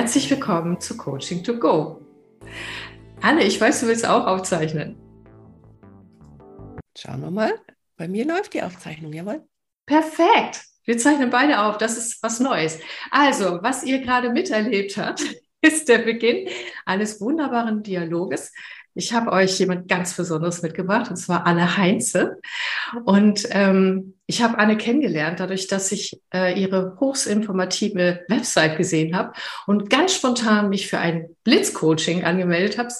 Herzlich willkommen zu Coaching to Go. Anne, ich weiß, du willst auch aufzeichnen. Schauen wir mal. Bei mir läuft die Aufzeichnung, jawohl. Perfekt. Wir zeichnen beide auf. Das ist was Neues. Also, was ihr gerade miterlebt habt, ist der Beginn eines wunderbaren Dialoges ich habe euch jemand ganz Besonderes mitgebracht, und zwar Anne Heinze. Und ähm, ich habe Anne kennengelernt, dadurch, dass ich äh, ihre hochsinformative Website gesehen habe und ganz spontan mich für ein Blitzcoaching angemeldet habe.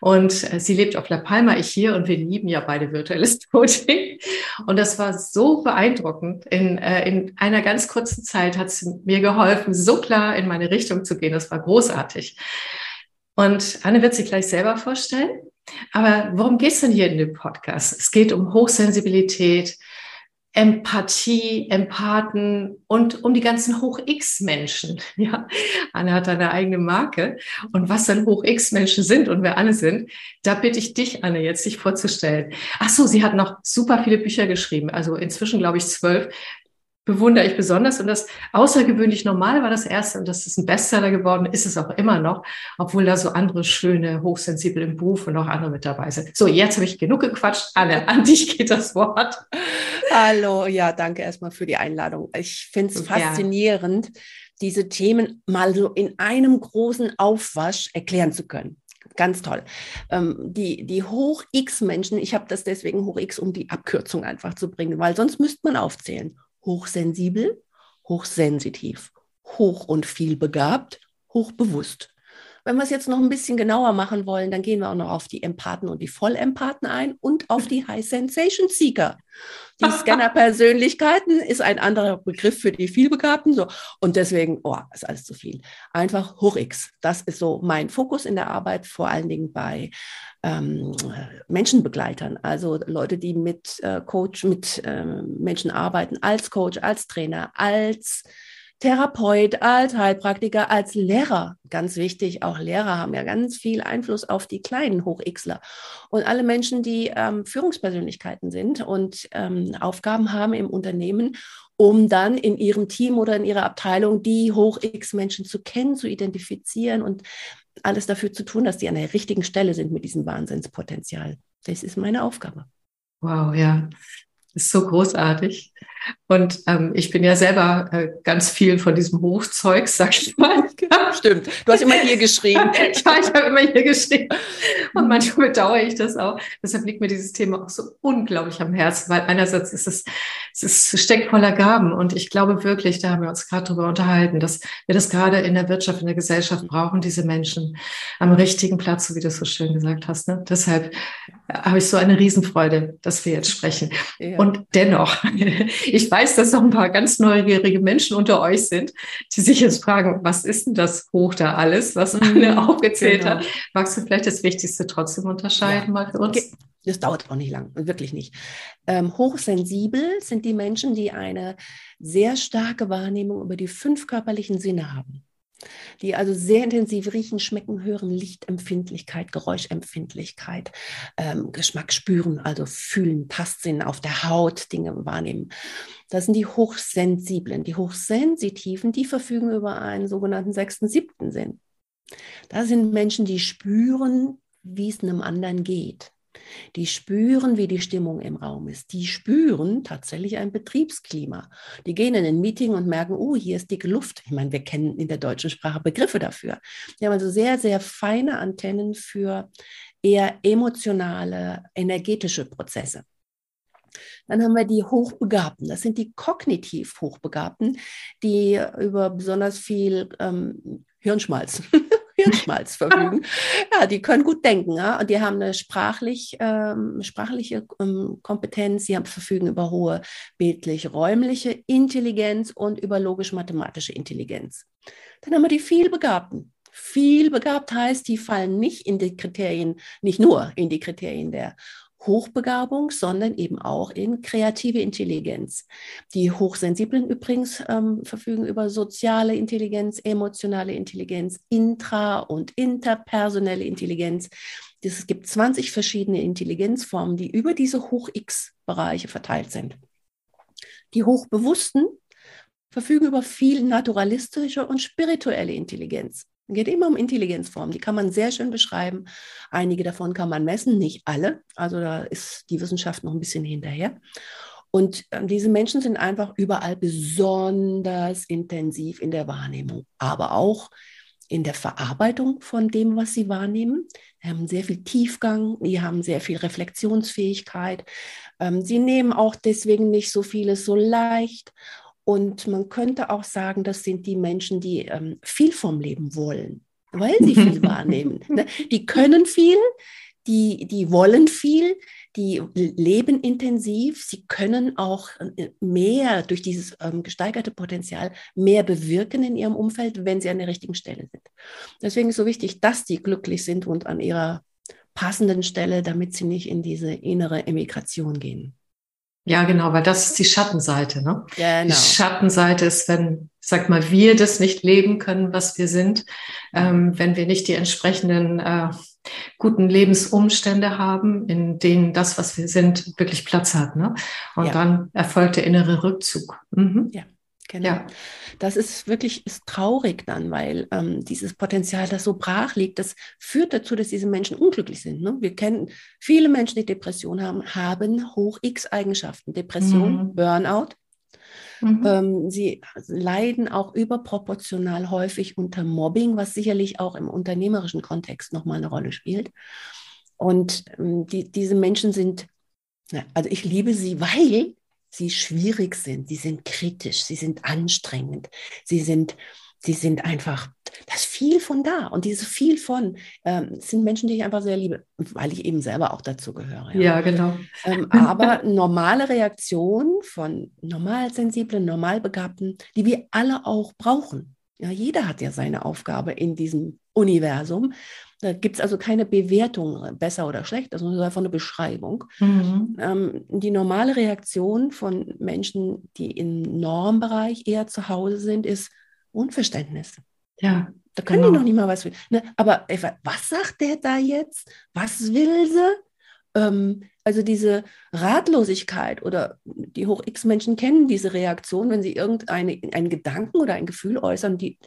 Und äh, sie lebt auf La Palma, ich hier, und wir lieben ja beide virtuelles Coaching. Und das war so beeindruckend. In, äh, in einer ganz kurzen Zeit hat sie mir geholfen, so klar in meine Richtung zu gehen. Das war großartig. Und Anne wird sich gleich selber vorstellen. Aber worum geht es denn hier in dem Podcast? Es geht um Hochsensibilität, Empathie, Empathen und um die ganzen Hoch-X-Menschen. Ja, Anne hat eine eigene Marke. Und was dann Hoch-X-Menschen sind und wer alle sind, da bitte ich dich, Anne, jetzt dich vorzustellen. Ach so, sie hat noch super viele Bücher geschrieben. Also inzwischen, glaube ich, zwölf bewundere ich besonders. Und das außergewöhnlich normal war das erste und das ist ein Bestseller geworden, ist es auch immer noch, obwohl da so andere schöne, hochsensible im Beruf und auch andere mit dabei sind. So, jetzt habe ich genug gequatscht. Anne, an dich geht das Wort. Hallo, ja, danke erstmal für die Einladung. Ich finde es faszinierend, diese Themen mal so in einem großen Aufwasch erklären zu können. Ganz toll. Ähm, die, die Hoch-X-Menschen, ich habe das deswegen Hoch-X, um die Abkürzung einfach zu bringen, weil sonst müsste man aufzählen hochsensibel, hochsensitiv, hoch und viel begabt, hochbewusst. Wenn wir es jetzt noch ein bisschen genauer machen wollen, dann gehen wir auch noch auf die Empathen und die Vollempathen ein und auf die High Sensation Seeker. Die Scanner-Persönlichkeiten ist ein anderer Begriff für die Vielbegabten. So. Und deswegen, oh, ist alles zu viel. Einfach hoch X. Das ist so mein Fokus in der Arbeit, vor allen Dingen bei ähm, Menschenbegleitern, also Leute, die mit äh, Coach, mit äh, Menschen arbeiten, als Coach, als Trainer, als Therapeut, als Heilpraktiker, als Lehrer. Ganz wichtig, auch Lehrer haben ja ganz viel Einfluss auf die kleinen Hoch-Xler. Und alle Menschen, die ähm, Führungspersönlichkeiten sind und ähm, Aufgaben haben im Unternehmen, um dann in ihrem Team oder in ihrer Abteilung die Hoch-X-Menschen zu kennen, zu identifizieren und alles dafür zu tun, dass die an der richtigen Stelle sind mit diesem Wahnsinnspotenzial. Das ist meine Aufgabe. Wow, ja. Das ist so großartig. Und ähm, ich bin ja selber äh, ganz viel von diesem Hochzeug, sag ich mal. Stimmt. Du hast immer hier geschrieben. ja, ich habe immer hier geschrieben. Und manchmal bedauere ich das auch. Deshalb liegt mir dieses Thema auch so unglaublich am Herzen, weil einerseits ist es, es ist, steckt voller Gaben. Und ich glaube wirklich, da haben wir uns gerade drüber unterhalten, dass wir das gerade in der Wirtschaft, in der Gesellschaft brauchen, diese Menschen am richtigen Platz, so wie du es so schön gesagt hast. Ne? Deshalb habe ich so eine Riesenfreude, dass wir jetzt sprechen. Ja. Und dennoch, ich weiß, dass noch ein paar ganz neugierige Menschen unter euch sind, die sich jetzt fragen, was ist denn das hoch da alles, was mhm. Anne aufgezählt genau. hat? Magst du vielleicht das Wichtigste trotzdem unterscheiden ja. mal für uns? Das dauert auch nicht lang, wirklich nicht. Ähm, hochsensibel sind die Menschen, die eine sehr starke Wahrnehmung über die fünf körperlichen Sinne haben die also sehr intensiv riechen, schmecken, hören, Lichtempfindlichkeit, Geräuschempfindlichkeit, ähm, Geschmack spüren, also fühlen, Tastsinn auf der Haut, Dinge wahrnehmen. Das sind die Hochsensiblen. Die Hochsensitiven, die verfügen über einen sogenannten sechsten, siebten Sinn. Das sind Menschen, die spüren, wie es einem anderen geht. Die spüren, wie die Stimmung im Raum ist. Die spüren tatsächlich ein Betriebsklima. Die gehen in ein Meeting und merken, oh, hier ist dicke Luft. Ich meine, wir kennen in der deutschen Sprache Begriffe dafür. Die haben also sehr, sehr feine Antennen für eher emotionale, energetische Prozesse. Dann haben wir die Hochbegabten. Das sind die kognitiv Hochbegabten, die über besonders viel ähm, Hirnschmalz Hirnschmalz verfügen. Ja, die können gut denken ja? und die haben eine sprachlich, ähm, sprachliche ähm, Kompetenz, sie haben, verfügen über hohe bildlich-räumliche Intelligenz und über logisch-mathematische Intelligenz. Dann haben wir die Vielbegabten. Vielbegabt heißt, die fallen nicht in die Kriterien, nicht nur in die Kriterien der Hochbegabung, sondern eben auch in kreative Intelligenz. Die Hochsensiblen übrigens ähm, verfügen über soziale Intelligenz, emotionale Intelligenz, intra- und interpersonelle Intelligenz. Es gibt 20 verschiedene Intelligenzformen, die über diese Hoch-X-Bereiche verteilt sind. Die Hochbewussten verfügen über viel naturalistische und spirituelle Intelligenz. Geht immer um Intelligenzformen. Die kann man sehr schön beschreiben. Einige davon kann man messen, nicht alle. Also da ist die Wissenschaft noch ein bisschen hinterher. Und äh, diese Menschen sind einfach überall besonders intensiv in der Wahrnehmung, aber auch in der Verarbeitung von dem, was sie wahrnehmen. Sie haben sehr viel Tiefgang, die haben sehr viel Reflexionsfähigkeit. Ähm, sie nehmen auch deswegen nicht so vieles so leicht. Und man könnte auch sagen, das sind die Menschen, die ähm, viel vom Leben wollen, weil sie viel wahrnehmen. Ne? Die können viel, die, die wollen viel, die leben intensiv, sie können auch äh, mehr durch dieses ähm, gesteigerte Potenzial mehr bewirken in ihrem Umfeld, wenn sie an der richtigen Stelle sind. Deswegen ist so wichtig, dass die glücklich sind und an ihrer passenden Stelle, damit sie nicht in diese innere Emigration gehen. Ja, genau, weil das ist die Schattenseite. Ne? Genau. Die Schattenseite ist, wenn, sag mal, wir das nicht leben können, was wir sind, ähm, wenn wir nicht die entsprechenden äh, guten Lebensumstände haben, in denen das, was wir sind, wirklich Platz hat. Ne? Und ja. dann erfolgt der innere Rückzug. Mhm. Ja. Genau. Ja. Das ist wirklich ist traurig dann, weil ähm, dieses Potenzial, das so brach liegt, das führt dazu, dass diese Menschen unglücklich sind. Ne? Wir kennen viele Menschen, die Depression haben, haben hoch X-Eigenschaften. Depression, mhm. Burnout. Mhm. Ähm, sie leiden auch überproportional häufig unter Mobbing, was sicherlich auch im unternehmerischen Kontext nochmal eine Rolle spielt. Und ähm, die, diese Menschen sind, also ich liebe sie, weil sie schwierig sind, sie sind kritisch, sie sind anstrengend, sie sind, sie sind einfach, das viel von da. Und dieses viel von ähm, sind Menschen, die ich einfach sehr liebe, weil ich eben selber auch dazu gehöre. Ja, ja genau. Ähm, aber normale Reaktion von normalsensiblen, normalbegabten, die wir alle auch brauchen. Ja, jeder hat ja seine Aufgabe in diesem Universum. Da gibt es also keine Bewertung, äh, besser oder schlecht, das ist einfach eine Beschreibung. Mhm. Ähm, die normale Reaktion von Menschen, die im Normbereich eher zu Hause sind, ist Unverständnis. Ja. Da können genau. die noch nicht mal was. Ne? Aber was sagt der da jetzt? Was will sie? Ähm, also diese Ratlosigkeit oder die Hoch-X-Menschen kennen diese Reaktion, wenn sie irgendeinen Gedanken oder ein Gefühl äußern, die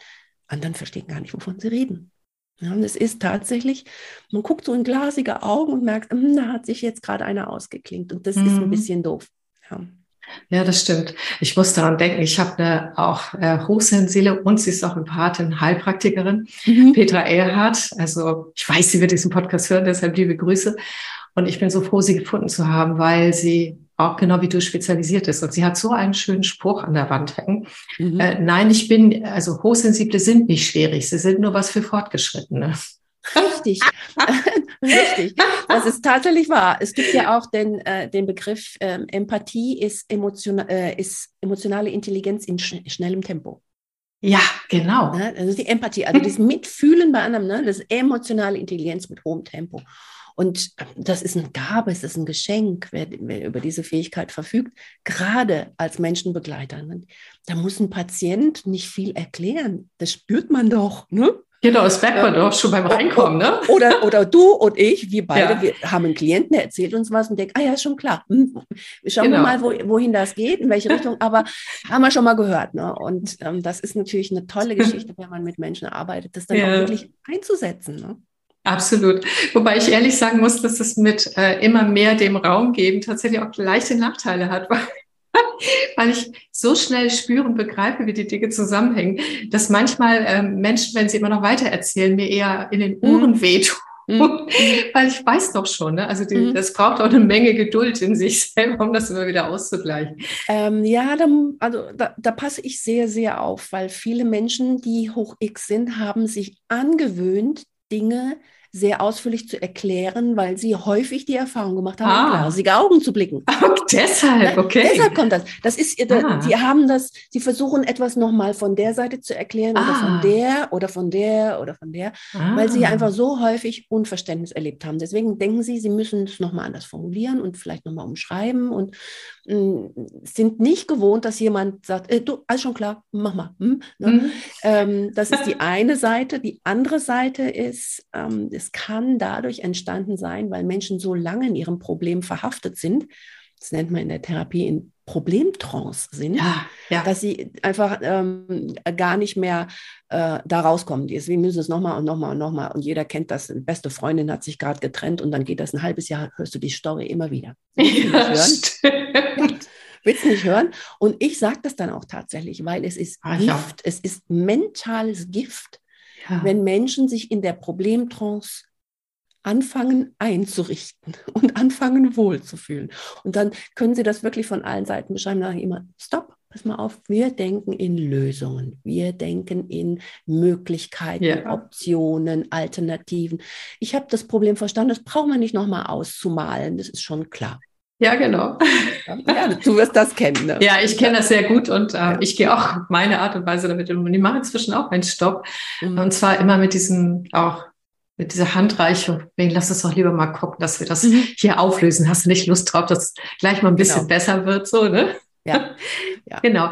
anderen verstehen gar nicht, wovon sie reden. Ja, und es ist tatsächlich, man guckt so in glasige Augen und merkt, hm, da hat sich jetzt gerade einer ausgeklingt und das mhm. ist ein mhm. bisschen doof. Ja. Ja, das stimmt. Ich muss daran denken, ich habe eine auch äh, hochsensible und sie ist auch Empathin, Heilpraktikerin, mhm. Petra Ehrhardt. Also ich weiß, sie wird diesen Podcast hören, deshalb liebe Grüße. Und ich bin so froh, sie gefunden zu haben, weil sie auch genau wie du spezialisiert ist. Und sie hat so einen schönen Spruch an der Wand hängen. Mhm. Äh, nein, ich bin, also Hochsensible sind nicht schwierig, sie sind nur was für Fortgeschrittene. Richtig, richtig. Das ist tatsächlich wahr. Es gibt ja auch den, äh, den Begriff ähm, Empathie ist, emotion äh, ist emotionale Intelligenz in sch schnellem Tempo. Ja, genau. Ne? Das ist die Empathie, also das Mitfühlen bei anderen, ne? das ist emotionale Intelligenz mit hohem Tempo. Und das ist eine Gabe, es ist ein Geschenk, wer, wer über diese Fähigkeit verfügt, gerade als Menschenbegleiter. Ne? Da muss ein Patient nicht viel erklären. Das spürt man doch. Ne? Genau, das merkt man doch schon beim Reinkommen, ne? Oder, oder du und ich, wir beide, ja. wir haben einen Klienten, der erzählt uns was und denkt, ah ja, ist schon klar. Hm, schauen genau. wir mal, wo, wohin das geht, in welche Richtung, aber haben wir schon mal gehört. Ne? Und ähm, das ist natürlich eine tolle Geschichte, wenn man mit Menschen arbeitet, das dann ja. auch wirklich einzusetzen. Ne? Absolut. Wobei ich ehrlich sagen muss, dass es mit äh, immer mehr dem Raum geben tatsächlich auch leichte Nachteile hat, weil, weil ich so schnell spüre und begreife, wie die Dinge zusammenhängen, dass manchmal äh, Menschen, wenn sie immer noch weiter erzählen, mir eher in den Ohren mhm. wehtun. Mhm. weil ich weiß doch schon, ne? also die, mhm. das braucht auch eine Menge Geduld in sich selber, um das immer wieder auszugleichen. Ähm, ja, da, also da, da passe ich sehr, sehr auf, weil viele Menschen, die hoch X sind, haben sich angewöhnt, Dinge sehr ausführlich zu erklären, weil sie häufig die Erfahrung gemacht haben, ah. in glasige Augen zu blicken. Oh, deshalb, okay. Deshalb kommt das. Das ist, ah. sie haben das, sie versuchen etwas nochmal von der Seite zu erklären ah. oder von ah. der oder von der oder von der, weil sie ah. einfach so häufig Unverständnis erlebt haben. Deswegen denken sie, sie müssen es nochmal anders formulieren und vielleicht nochmal umschreiben und mh, mm, sind nicht gewohnt, dass jemand sagt, äh, du, alles schon klar, mach mal. Hm? Ne? Mhm. Ähm, das ist die eine Seite. Die andere Seite ist, ähm, es kann dadurch entstanden sein, weil Menschen so lange in ihrem Problem verhaftet sind, das nennt man in der Therapie in Problemtrance sind, Ja, ja. dass sie einfach ähm, gar nicht mehr äh, da rauskommen. Deswegen müssen es nochmal und nochmal und nochmal. Und jeder kennt das. Eine beste Freundin hat sich gerade getrennt und dann geht das ein halbes Jahr, hörst du die Story immer wieder. Willst du nicht Ja, hören? stimmt. Willst du nicht hören? Und ich sage das dann auch tatsächlich, weil es ist. Gift, es ist mentales Gift, Ja. wenn Menschen sich in der Problemtrance anfangen einzurichten und anfangen wohlzufühlen. Und dann können sie das wirklich von allen Seiten beschreiben. Dann immer, stopp, pass mal auf, wir denken in Lösungen, wir denken in Möglichkeiten, Ja. Optionen, Alternativen. Ich habe das Problem verstanden, das brauchen wir nicht nochmal auszumalen, das ist schon klar. Ja, genau. Ja, du wirst das kennen. Ne? Ja, ich kenne das sehr gut und äh, ich gehe auch meine Art und Weise damit um. Und ich mache inzwischen auch einen Stopp. Mhm. Und zwar immer mit diesem, auch mit dieser Handreichung. Wegen, lass uns doch lieber mal gucken, dass wir das Mhm. hier auflösen. Hast du nicht Lust drauf, dass es gleich mal ein bisschen Genau. besser wird, so, ne? Ja. Ja. Genau.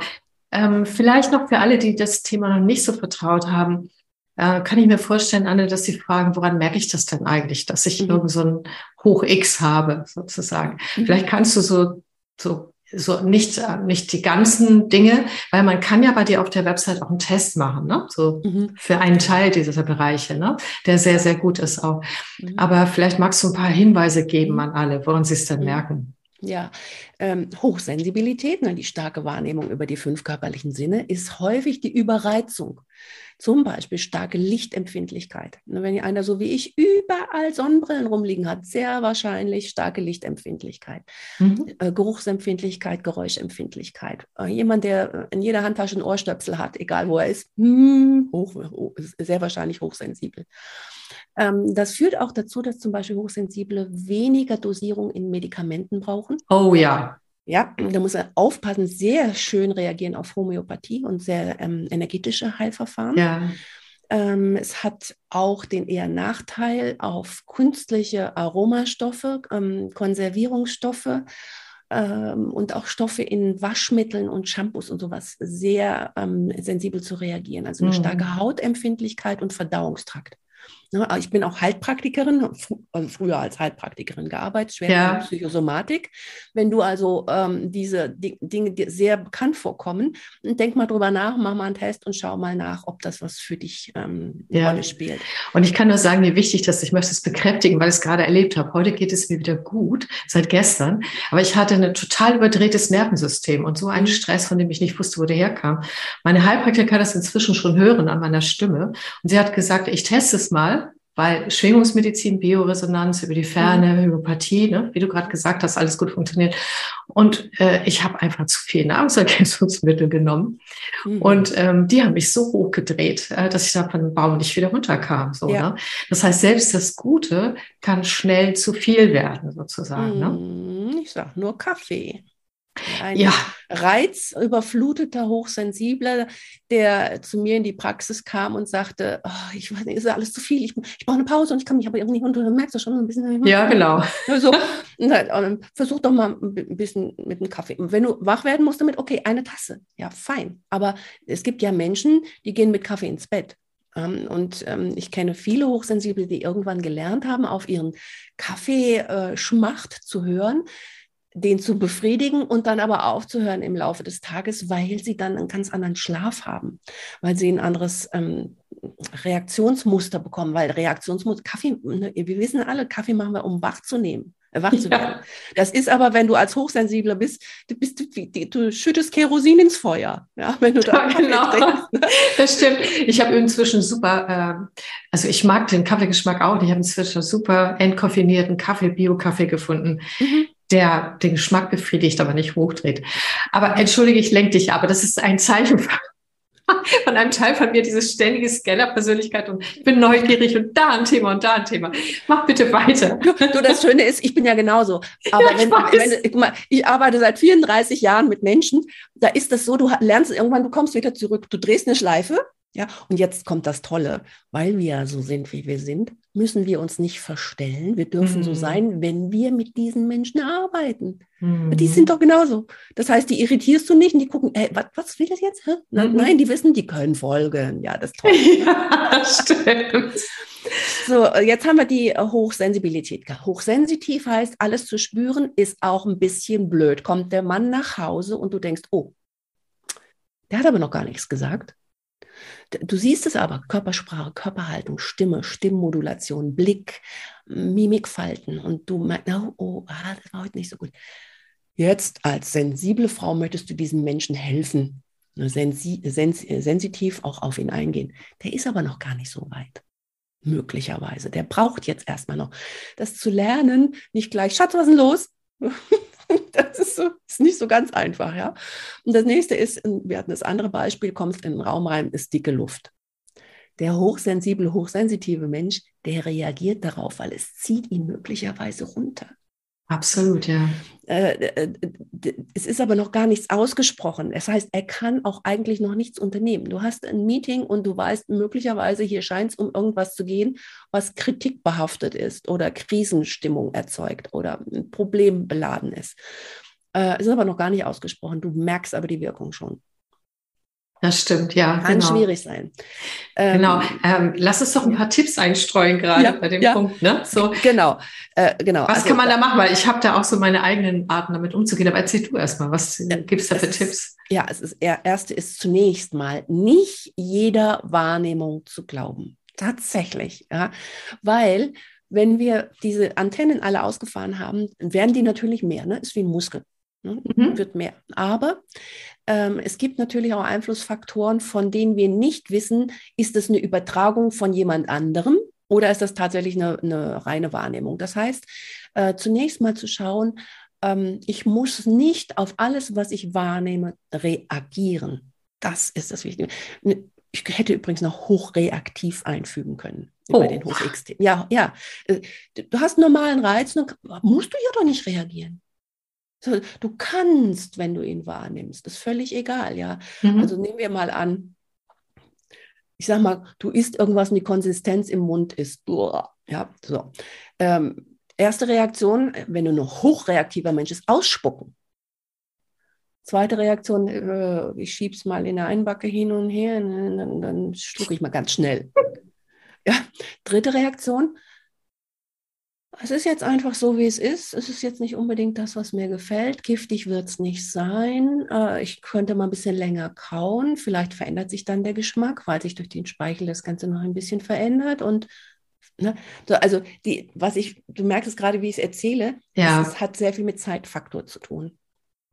Ähm, vielleicht noch für alle, die das Thema noch nicht so vertraut haben, äh, kann ich mir vorstellen, Anne, dass sie fragen, woran merke ich das denn eigentlich, dass ich Mhm. irgend so ein Hoch X habe, sozusagen. Mhm. Vielleicht kannst du so, so, so nicht, äh, nicht die ganzen Dinge, weil man kann ja bei dir auf der Website auch einen Test machen, ne? So Mhm. für einen Teil dieser Bereiche, ne? Der sehr, sehr gut ist auch. Mhm. Aber vielleicht magst du ein paar Hinweise geben an alle, woran sie es denn Mhm. merken. Ja, ähm, Hochsensibilität, ne, die starke Wahrnehmung über die fünf körperlichen Sinne, ist häufig die Überreizung. Zum Beispiel starke Lichtempfindlichkeit. Ne, wenn einer so wie ich überall Sonnenbrillen rumliegen hat, sehr wahrscheinlich starke Lichtempfindlichkeit. Mhm. Äh, Geruchsempfindlichkeit, Geräuschempfindlichkeit. Äh, jemand, der äh, in jeder Handtasche einen Ohrstöpsel hat, egal wo er ist, hm, hoch, hoch, sehr wahrscheinlich hochsensibel. Ähm, das führt auch dazu, dass zum Beispiel Hochsensible weniger Dosierung in Medikamenten brauchen. Oh ja. Ja, da muss er aufpassen, sehr schön reagieren auf Homöopathie und sehr ähm, energetische Heilverfahren. Ja. Ähm, es hat auch den eher Nachteil auf künstliche Aromastoffe, ähm, Konservierungsstoffe ähm, und auch Stoffe in Waschmitteln und Shampoos und sowas sehr ähm, sensibel zu reagieren. Also eine Mhm. starke Hautempfindlichkeit und Verdauungstrakt. Ne, Ich bin auch Heilpraktikerin, also früher als Heilpraktikerin gearbeitet, schwer Ja. Psychosomatik. Wenn du also ähm, diese Di- Dinge dir sehr bekannt vorkommen, denk mal drüber nach, mach mal einen Test und schau mal nach, ob das was für dich ähm, eine Ja. Rolle spielt. Und ich kann nur sagen, wie wichtig das ist. Ich möchte es bekräftigen, weil ich es gerade erlebt habe. Heute geht es mir wieder gut, seit gestern. Aber ich hatte ein total überdrehtes Nervensystem und so einen Mhm. Stress, von dem ich nicht wusste, wo der herkam. Meine Heilpraktikerin kann das inzwischen schon hören an meiner Stimme. Und sie hat gesagt, ich teste es mal, weil Schwingungsmedizin, Bioresonanz über die Ferne, Homöopathie, ne, wie du gerade gesagt hast, alles gut funktioniert. Und äh, ich habe einfach zu viel Nahrungsergänzungsmittel genommen. Mhm. Und ähm, die haben mich so hochgedreht, äh, dass ich da von dem Baum nicht wieder runterkam. So, Ja. ne? Das heißt, selbst das Gute kann schnell zu viel werden, sozusagen. Ne? Mm, Ich sag nur Kaffee. Ein Ja, reizüberfluteter Hochsensibler, der zu mir in die Praxis kam und sagte, oh, ich weiß nicht, ist alles zu viel, ich, ich brauche eine Pause und ich kann mich aber irgendwie nicht, und du merkst das schon ein bisschen. ja, genau. So, und versuch doch mal ein bi- ein bisschen mit einem Kaffee. Und wenn du wach werden musst damit, okay, eine Tasse. Ja, fein. Aber es gibt ja Menschen, die gehen mit Kaffee ins Bett. Ähm, Und ähm, ich kenne viele Hochsensible, die irgendwann gelernt haben, auf ihren Kaffeeschmacht zu hören, den zu befriedigen und dann aber aufzuhören im Laufe des Tages, weil sie dann einen ganz anderen Schlaf haben, weil sie ein anderes ähm, Reaktionsmuster bekommen, weil Reaktionsmuster, Kaffee, ne, wir wissen alle, Kaffee machen wir, um wach zu nehmen. äh, Wach zu Ja. werden. Das ist aber, wenn du als Hochsensibler bist, du, bist, du, du, schüttest Kerosin ins Feuer, ja, wenn du da Ja, genau. trinkst. ne? Das stimmt. Ich habe inzwischen super, ähm, also ich mag den Kaffeegeschmack auch. Ich habe inzwischen super entkoffinierten Kaffee, Bio-Kaffee gefunden, Mhm. Der den Geschmack befriedigt, aber nicht hochdreht. Aber entschuldige, ich lenke dich, aber das ist ein Zeichen von einem Teil von mir, diese ständige Scanner-Persönlichkeit und ich bin neugierig und da ein Thema und da ein Thema. Mach bitte weiter. Du, das Schöne ist, ich bin ja genauso. Aber Ja, ich wenn, wenn, guck mal, ich arbeite seit 34 Jahren mit Menschen, da ist das so, du lernst irgendwann, du kommst wieder zurück, du drehst eine Schleife Ja, und jetzt kommt das Tolle, weil wir so sind, wie wir sind, müssen wir uns nicht verstellen. Wir dürfen mhm. so sein, wenn wir mit diesen Menschen arbeiten. Mhm. Die sind doch genauso. Das heißt, die irritierst du nicht und die gucken, ey, was, was will das jetzt? Mhm. Nein, die wissen, die können folgen. Ja, das ist toll. Ja, stimmt. So, jetzt haben wir die Hochsensibilität. Hochsensitiv heißt, alles zu spüren ist auch ein bisschen blöd. Kommt der Mann nach Hause und du denkst, oh, der hat aber noch gar nichts gesagt. Du siehst es aber, Körpersprache, Körperhaltung, Stimme, Stimmmodulation, Blick, Mimikfalten und du merkst, oh, oh ah, das war heute nicht so gut. Jetzt als sensible Frau möchtest du diesem Menschen helfen, ne, sensi sens sensitiv auch auf ihn eingehen. Der ist aber noch gar nicht so weit. Möglicherweise. Der braucht jetzt erstmal noch das zu lernen, nicht gleich, Schatz, was ist denn los? das ist, so, ist nicht so ganz einfach, ja. Und das nächste ist, wir hatten das andere Beispiel, kommst in den Raum rein, ist dicke Luft. Der hochsensible, hochsensitive Mensch, der reagiert darauf, weil es zieht ihn möglicherweise runter. Absolut, ja. Äh, äh, es ist aber noch gar nichts ausgesprochen. Das heißt, er kann auch eigentlich noch nichts unternehmen. Du hast ein Meeting und du weißt möglicherweise, hier scheint es um irgendwas zu gehen, was kritikbehaftet ist oder Krisenstimmung erzeugt oder problembeladen ist. Äh, es ist aber noch gar nicht ausgesprochen. Du merkst aber die Wirkung schon. Das stimmt, ja. Kann genau. schwierig sein. Ähm, genau. Ähm, lass uns doch ein paar Tipps einstreuen gerade ja, bei dem ja. Punkt. Ne? So. Genau, äh, genau. Was also, kann man da machen? Weil ich habe da auch so meine eigenen Arten, damit umzugehen. Aber erzähl du erstmal, was ja, gibt es da für Tipps? Ist, ja, es ist, erste ist zunächst mal, nicht jeder Wahrnehmung zu glauben. Tatsächlich, ja. Weil wenn wir diese Antennen alle ausgefahren haben, werden die natürlich mehr. Ne? Ist wie ein Muskel. Ne? Mhm. Wird mehr. Aber ähm, es gibt natürlich auch Einflussfaktoren, von denen wir nicht wissen, ist es eine Übertragung von jemand anderem oder ist das tatsächlich eine, eine reine Wahrnehmung. Das heißt, äh, zunächst mal zu schauen, ähm, ich muss nicht auf alles, was ich wahrnehme, reagieren. Das ist das Wichtige. Ich hätte übrigens noch hochreaktiv einfügen können oh. bei den Hoch-X. Ja, ja. Äh, du hast einen normalen Reiz, dann musst du ja doch nicht reagieren. Du kannst, wenn du ihn wahrnimmst, ist völlig egal, ja. Mhm. Also nehmen wir mal an, ich sag mal, du isst irgendwas und die Konsistenz im Mund ist, ja, so. Ähm, erste Reaktion, wenn du ein hochreaktiver Mensch ist, ausspucken. Zweite Reaktion, äh, ich schieb's mal in der Einbacke hin und her, dann, dann schlucke ich mal ganz schnell. ja. Dritte Reaktion, es ist jetzt einfach so, wie es ist. Es ist jetzt nicht unbedingt das, was mir gefällt. Giftig wird es nicht sein. Äh, ich könnte mal ein bisschen länger kauen. Vielleicht verändert sich dann der Geschmack, weil sich durch den Speichel das Ganze noch ein bisschen verändert. Und ne, so, also die, was ich, du merkst es gerade, wie ich es erzähle, ja. es, es hat sehr viel mit Zeitfaktor zu tun.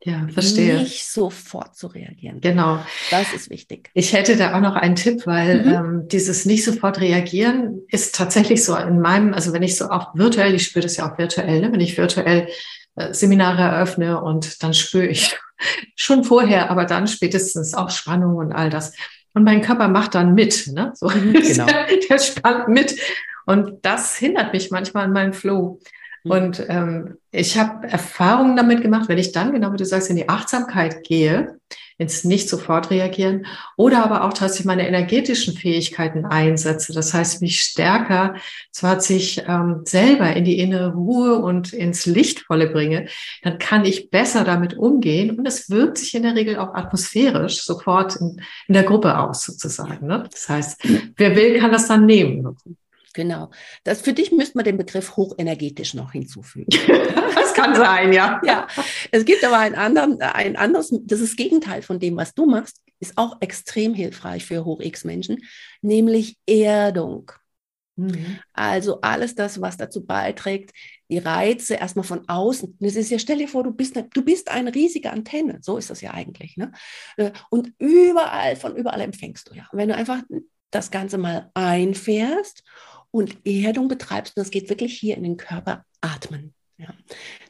Ja, verstehe. Nicht sofort zu reagieren. Genau. Das ist wichtig. Ich hätte da auch noch einen Tipp, weil mhm. ähm, dieses nicht sofort reagieren ist tatsächlich so in meinem, also wenn ich so auch virtuell, ich spüre das ja auch virtuell, ne? wenn ich virtuell äh, Seminare eröffne und dann spüre ich schon vorher, aber dann spätestens auch Spannung und all das. Und mein Körper macht dann mit, ne? So, mhm, genau. der, der spannt mit. Und das hindert mich manchmal an meinem Flow. Mhm. Und ähm, ich habe Erfahrungen damit gemacht, wenn ich dann, genau wie du sagst, in die Achtsamkeit gehe, ins nicht sofort reagieren oder aber auch tatsächlich meine energetischen Fähigkeiten einsetze. Das heißt, mich stärker zwar sich ähm, selber in die innere Ruhe und ins Lichtvolle bringe, dann kann ich besser damit umgehen und es wirkt sich in der Regel auch atmosphärisch sofort in, in der Gruppe aus sozusagen. Ne? Das heißt, wer will, kann das dann nehmen. Genau. Das, für dich müsste man den Begriff hochenergetisch noch hinzufügen. das kann sein, ja. Ja. Es gibt aber ein, anderen, ein anderes, das ist das Gegenteil von dem, was du machst, ist auch extrem hilfreich für Hoch-X-Menschen, nämlich Erdung. Mhm. Also alles das, was dazu beiträgt, die Reize erstmal von außen. Das ist ja, stell dir vor, du bist, eine, du bist eine riesige Antenne. So ist das ja eigentlich. Ne? Äh, und überall, von überall empfängst du ja. Und wenn du einfach das Ganze mal einfährst und Erdung betreibst, und das geht wirklich hier in den Körper, atmen. Ja.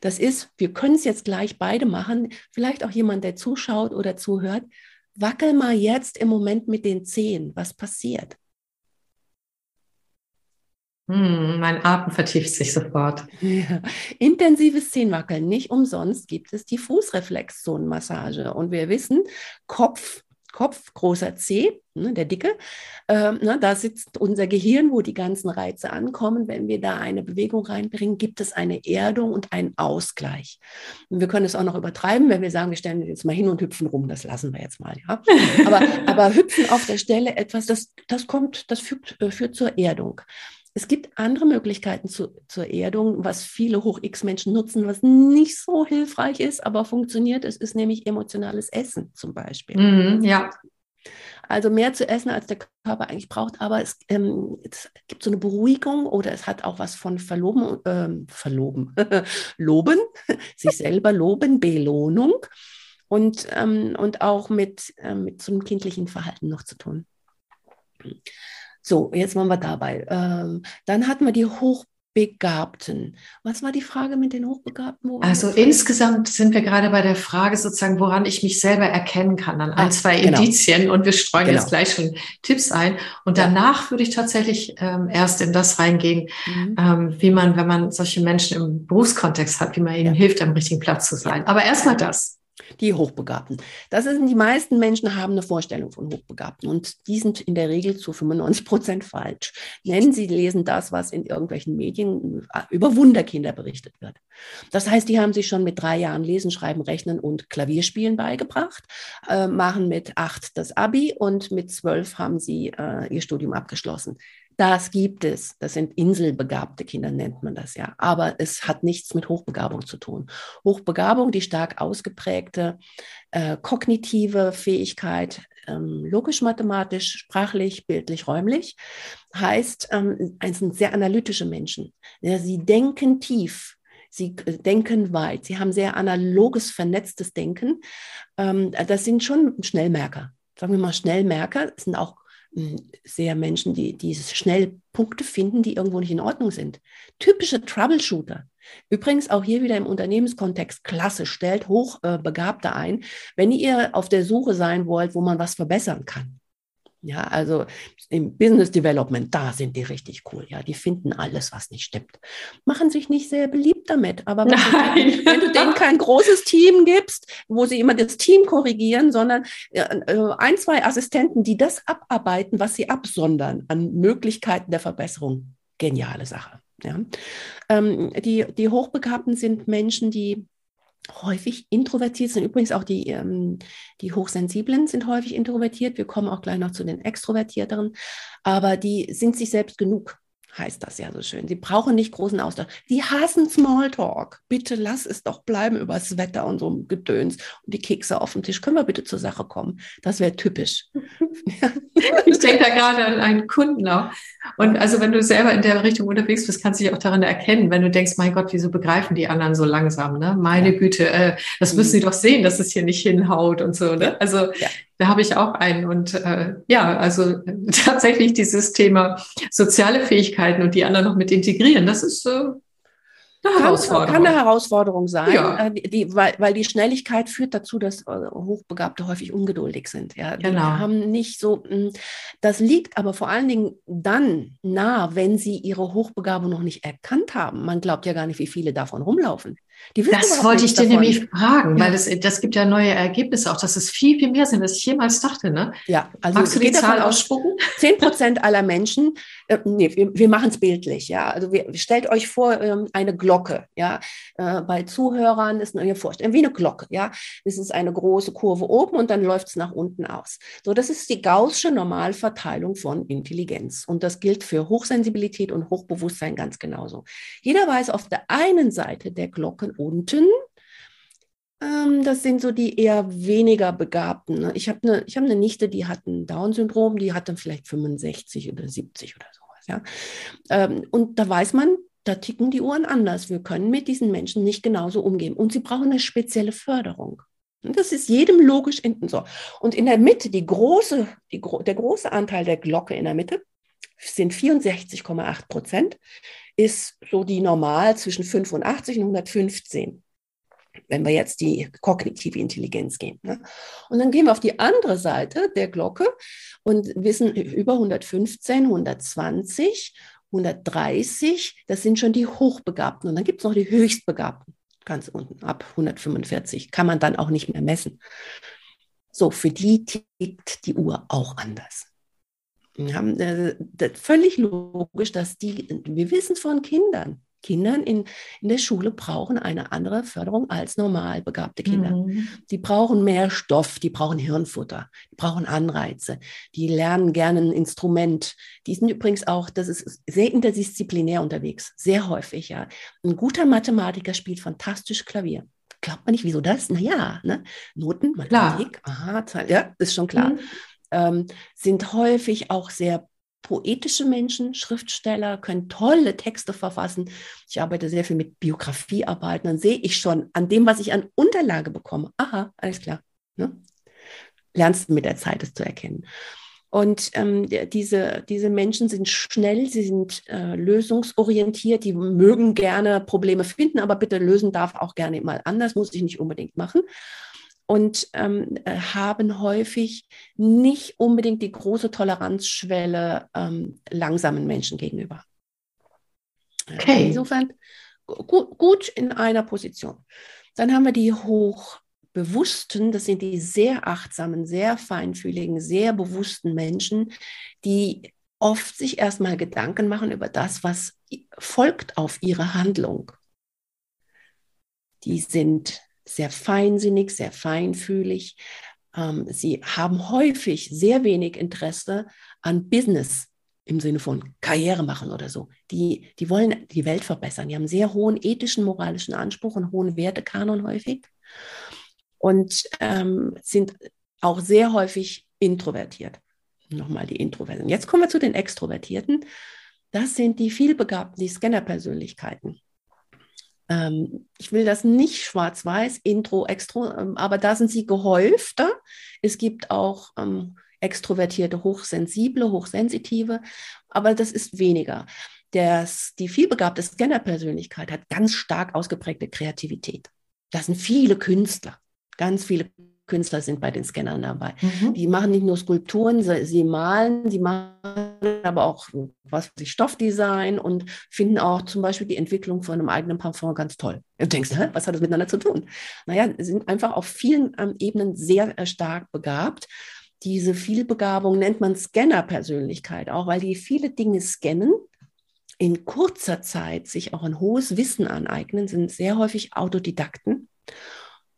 Das ist, wir können es jetzt gleich beide machen, vielleicht auch jemand, der zuschaut oder zuhört, wackel mal jetzt im Moment mit den Zehen, was passiert? Hm, mein Atem vertieft sich sofort. Ja. Intensives Zehenwackeln. Nicht umsonst gibt es die Fußreflexzonenmassage. Und wir wissen, Kopf Kopf, großer C, ne, der dicke. Ähm, ne, da sitzt unser Gehirn, wo die ganzen Reize ankommen. Wenn wir da eine Bewegung reinbringen, gibt es eine Erdung und einen Ausgleich. Und wir können es auch noch übertreiben, wenn wir sagen, wir stellen jetzt mal hin und hüpfen rum. Das lassen wir jetzt mal. Ja? Aber, aber hüpfen auf der Stelle etwas, das, das kommt, das führt, äh, führt zur Erdung. Es gibt andere Möglichkeiten zu, zur Erdung, was viele Hoch-X-Menschen nutzen, was nicht so hilfreich ist, aber funktioniert. Es ist nämlich emotionales Essen zum Beispiel. Mhm, ja. Also mehr zu essen, als der Körper eigentlich braucht, aber es, ähm, es gibt so eine Beruhigung oder es hat auch was von Verloben, ähm, Verloben, Loben, sich selber loben, Belohnung und, ähm, und auch mit, äh, mit so einem kindlichen Verhalten noch zu tun. So, jetzt waren wir dabei. Ähm, dann hatten wir die Hochbegabten. Was war die Frage mit den Hochbegabten? Also insgesamt sind wir gerade bei der Frage sozusagen, woran ich mich selber erkennen kann, an ein, ah, zwei genau. Indizien. Und wir streuen genau. jetzt gleich schon Tipps ein. Und danach würde ich tatsächlich ähm, erst in das reingehen, mhm. ähm, wie man, wenn man solche Menschen im Berufskontext hat, wie man ihnen ja. hilft, am richtigen Platz zu sein. Aber erstmal das. Die Hochbegabten. Das sind die meisten Menschen haben eine Vorstellung von Hochbegabten und die sind in der Regel zu 95 Prozent falsch. Denn sie lesen das, was in irgendwelchen Medien über Wunderkinder berichtet wird. Das heißt, die haben sich schon mit drei Jahren Lesen, Schreiben, Rechnen und Klavierspielen beigebracht, äh, machen mit acht das Abi und mit zwölf haben sie äh, ihr Studium abgeschlossen. Das gibt es. Das sind inselbegabte Kinder, nennt man das ja. Aber es hat nichts mit Hochbegabung zu tun. Hochbegabung, die stark ausgeprägte äh, kognitive Fähigkeit, ähm, logisch-mathematisch, sprachlich, bildlich, räumlich, heißt, ähm, es sind sehr analytische Menschen. Ja, sie denken tief. Sie äh, denken weit. Sie haben sehr analoges, vernetztes Denken. Ähm, das sind schon Schnellmerker sagen wir mal Schnellmerker, sind auch sehr Menschen, die, die schnell Punkte finden, die irgendwo nicht in Ordnung sind. Typische Troubleshooter. Übrigens auch hier wieder im Unternehmenskontext klasse, stellt Hochbegabte ein, wenn ihr auf der Suche sein wollt, wo man was verbessern kann. Ja, also im Business Development, da sind die richtig cool. Ja, die finden alles, was nicht stimmt. Machen sich nicht sehr beliebt damit. Aber wenn, du, wenn du, denen kein großes Team gibst, wo sie immer das Team korrigieren, sondern äh, ein, zwei Assistenten, die das abarbeiten, was sie absondern an Möglichkeiten der Verbesserung. Geniale Sache. Ja. Ähm, die, die Hochbegabten sind Menschen, die häufig introvertiert sind. Übrigens auch die, ähm, die Hochsensiblen sind häufig introvertiert. Wir kommen auch gleich noch zu den Extrovertierteren. Aber die sind sich selbst genug heißt das ja so schön. Sie brauchen nicht großen Austausch. Sie hassen Smalltalk. Bitte lass es doch bleiben über das Wetter und so ein Gedöns und die Kekse auf dem Tisch. Können wir bitte zur Sache kommen? Das wäre typisch. ich denke da gerade an einen Kunden auch. Und also wenn du selber in der Richtung unterwegs bist, kannst du dich auch daran erkennen, wenn du denkst, mein Gott, wieso begreifen die anderen so langsam? Ne? Meine ja. Güte, äh, das müssen sie doch sehen, dass es hier nicht hinhaut und so. Ne? Also ja da habe ich auch einen. Und äh, ja, also tatsächlich dieses Thema soziale Fähigkeiten und die anderen noch mit integrieren, das ist äh, eine Herausforderung. Kann eine Herausforderung sein, ja. Äh, die, weil, weil die Schnelligkeit führt dazu, dass äh, Hochbegabte häufig ungeduldig sind. Ja, die genau. haben nicht so. Hm, das liegt aber vor allen Dingen dann nah, wenn sie ihre Hochbegabung noch nicht erkannt haben. Man glaubt ja gar nicht, wie viele davon rumlaufen das wollte ich dir nämlich fragen, ja. weil das, das gibt ja neue Ergebnisse auch, dass es viel, viel mehr sind, als ich jemals dachte. Ne? Ja, also Magst du die Zahl ausspucken? Zehn Prozent aller Menschen, äh, nee, wir, wir machen es bildlich, ja. Also wir, stellt euch vor, ähm, eine Glocke, ja. Äh, bei Zuhörern ist eine Vorstellung, wie eine Glocke, ja. Es ist eine große Kurve oben und dann läuft es nach unten aus. So, das ist die gaußsche Normalverteilung von Intelligenz. Und das gilt für Hochsensibilität und Hochbewusstsein ganz genauso. Jeder weiß auf der einen Seite der Glocke unten. Ähm, das sind so die eher weniger Begabten. Ne? Ich habe eine hab ne Nichte, die hat ein Down-Syndrom, die hat dann vielleicht 65 oder 70 oder sowas. Ja? Ähm, und da weiß man, da ticken die Uhren anders. Wir können mit diesen Menschen nicht genauso umgehen. Und sie brauchen eine spezielle Förderung. Das ist jedem logisch hinten so. Und in der Mitte, die große, die, der große Anteil der Glocke in der Mitte sind 64,8 Prozent ist so die normal zwischen 85 und 115 wenn wir jetzt die kognitive Intelligenz gehen. Ne? Und dann gehen wir auf die andere Seite der Glocke und wissen über 115, 120, 130, das sind schon die Hochbegabten. Und dann gibt es noch die Höchstbegabten, ganz unten ab 145, kann man dann auch nicht mehr messen. So, für die tickt die Uhr auch anders. Ja, äh, völlig logisch, dass die, wir wissen es von Kindern, Kindern in, in der Schule brauchen eine andere Förderung als normal begabte Kinder. Mhm. Die brauchen mehr Stoff, die brauchen Hirnfutter, die brauchen Anreize, die lernen gerne ein Instrument. Die sind übrigens auch, das ist sehr interdisziplinär unterwegs, sehr häufig, ja. Ein guter Mathematiker spielt fantastisch Klavier. Glaubt man nicht, wieso das? Naja, ne? Noten, Mathematik, aha, ja, ist schon klar. Mhm. Ähm, sind häufig auch sehr poetische Menschen, Schriftsteller, können tolle Texte verfassen. Ich arbeite sehr viel mit Biografiearbeiten. Dann sehe ich schon an dem, was ich an Unterlage bekomme. Aha, alles klar. Ne? Lernst mit der Zeit es zu erkennen. Und ähm, diese, diese Menschen sind schnell, sie sind äh, lösungsorientiert, die mögen gerne Probleme finden, aber bitte lösen darf auch gerne mal anders, muss ich nicht unbedingt machen und ähm, äh, haben häufig nicht unbedingt die große Toleranzschwelle ähm, langsamen Menschen gegenüber. Okay. Insofern gut, gut in einer Position. Dann haben wir die hochbewussten, das sind die sehr achtsamen, sehr feinfühligen, sehr bewussten Menschen, die oft sich erstmal Gedanken machen über das, was folgt auf ihre Handlung. Die sind sehr feinsinnig, sehr feinfühlig. Ähm, sie haben häufig sehr wenig Interesse an Business im Sinne von Karriere machen oder so. Die, die wollen die Welt verbessern. Die haben sehr hohen ethischen, moralischen Anspruch und hohen Wertekanon häufig und ähm, sind auch sehr häufig introvertiert. Nochmal die Introverten. Jetzt kommen wir zu den Extrovertierten. Das sind die vielbegabten, die Scanner-Persönlichkeiten. Ähm, ich will das nicht schwarz-weiß, Intro, Extro, ähm, aber da sind sie gehäufter. Es gibt auch ähm, extrovertierte, hochsensible, hochsensitive, aber das ist weniger. Das, die vielbegabte Scanner-Persönlichkeit hat ganz stark ausgeprägte Kreativität. Das sind viele Künstler, ganz viele Künstler sind bei den Scannern dabei. Mhm. Die machen nicht nur Skulpturen, sie, sie malen, die machen aber auch was wie Stoffdesign und finden auch zum Beispiel die Entwicklung von einem eigenen Parfum ganz toll. Du denkst, Hä, was hat das miteinander zu tun? Naja, sind einfach auf vielen ähm, Ebenen sehr äh, stark begabt. Diese Vielbegabung nennt man Scanner-Persönlichkeit auch, weil die viele Dinge scannen, in kurzer Zeit sich auch ein hohes Wissen aneignen, sind sehr häufig Autodidakten.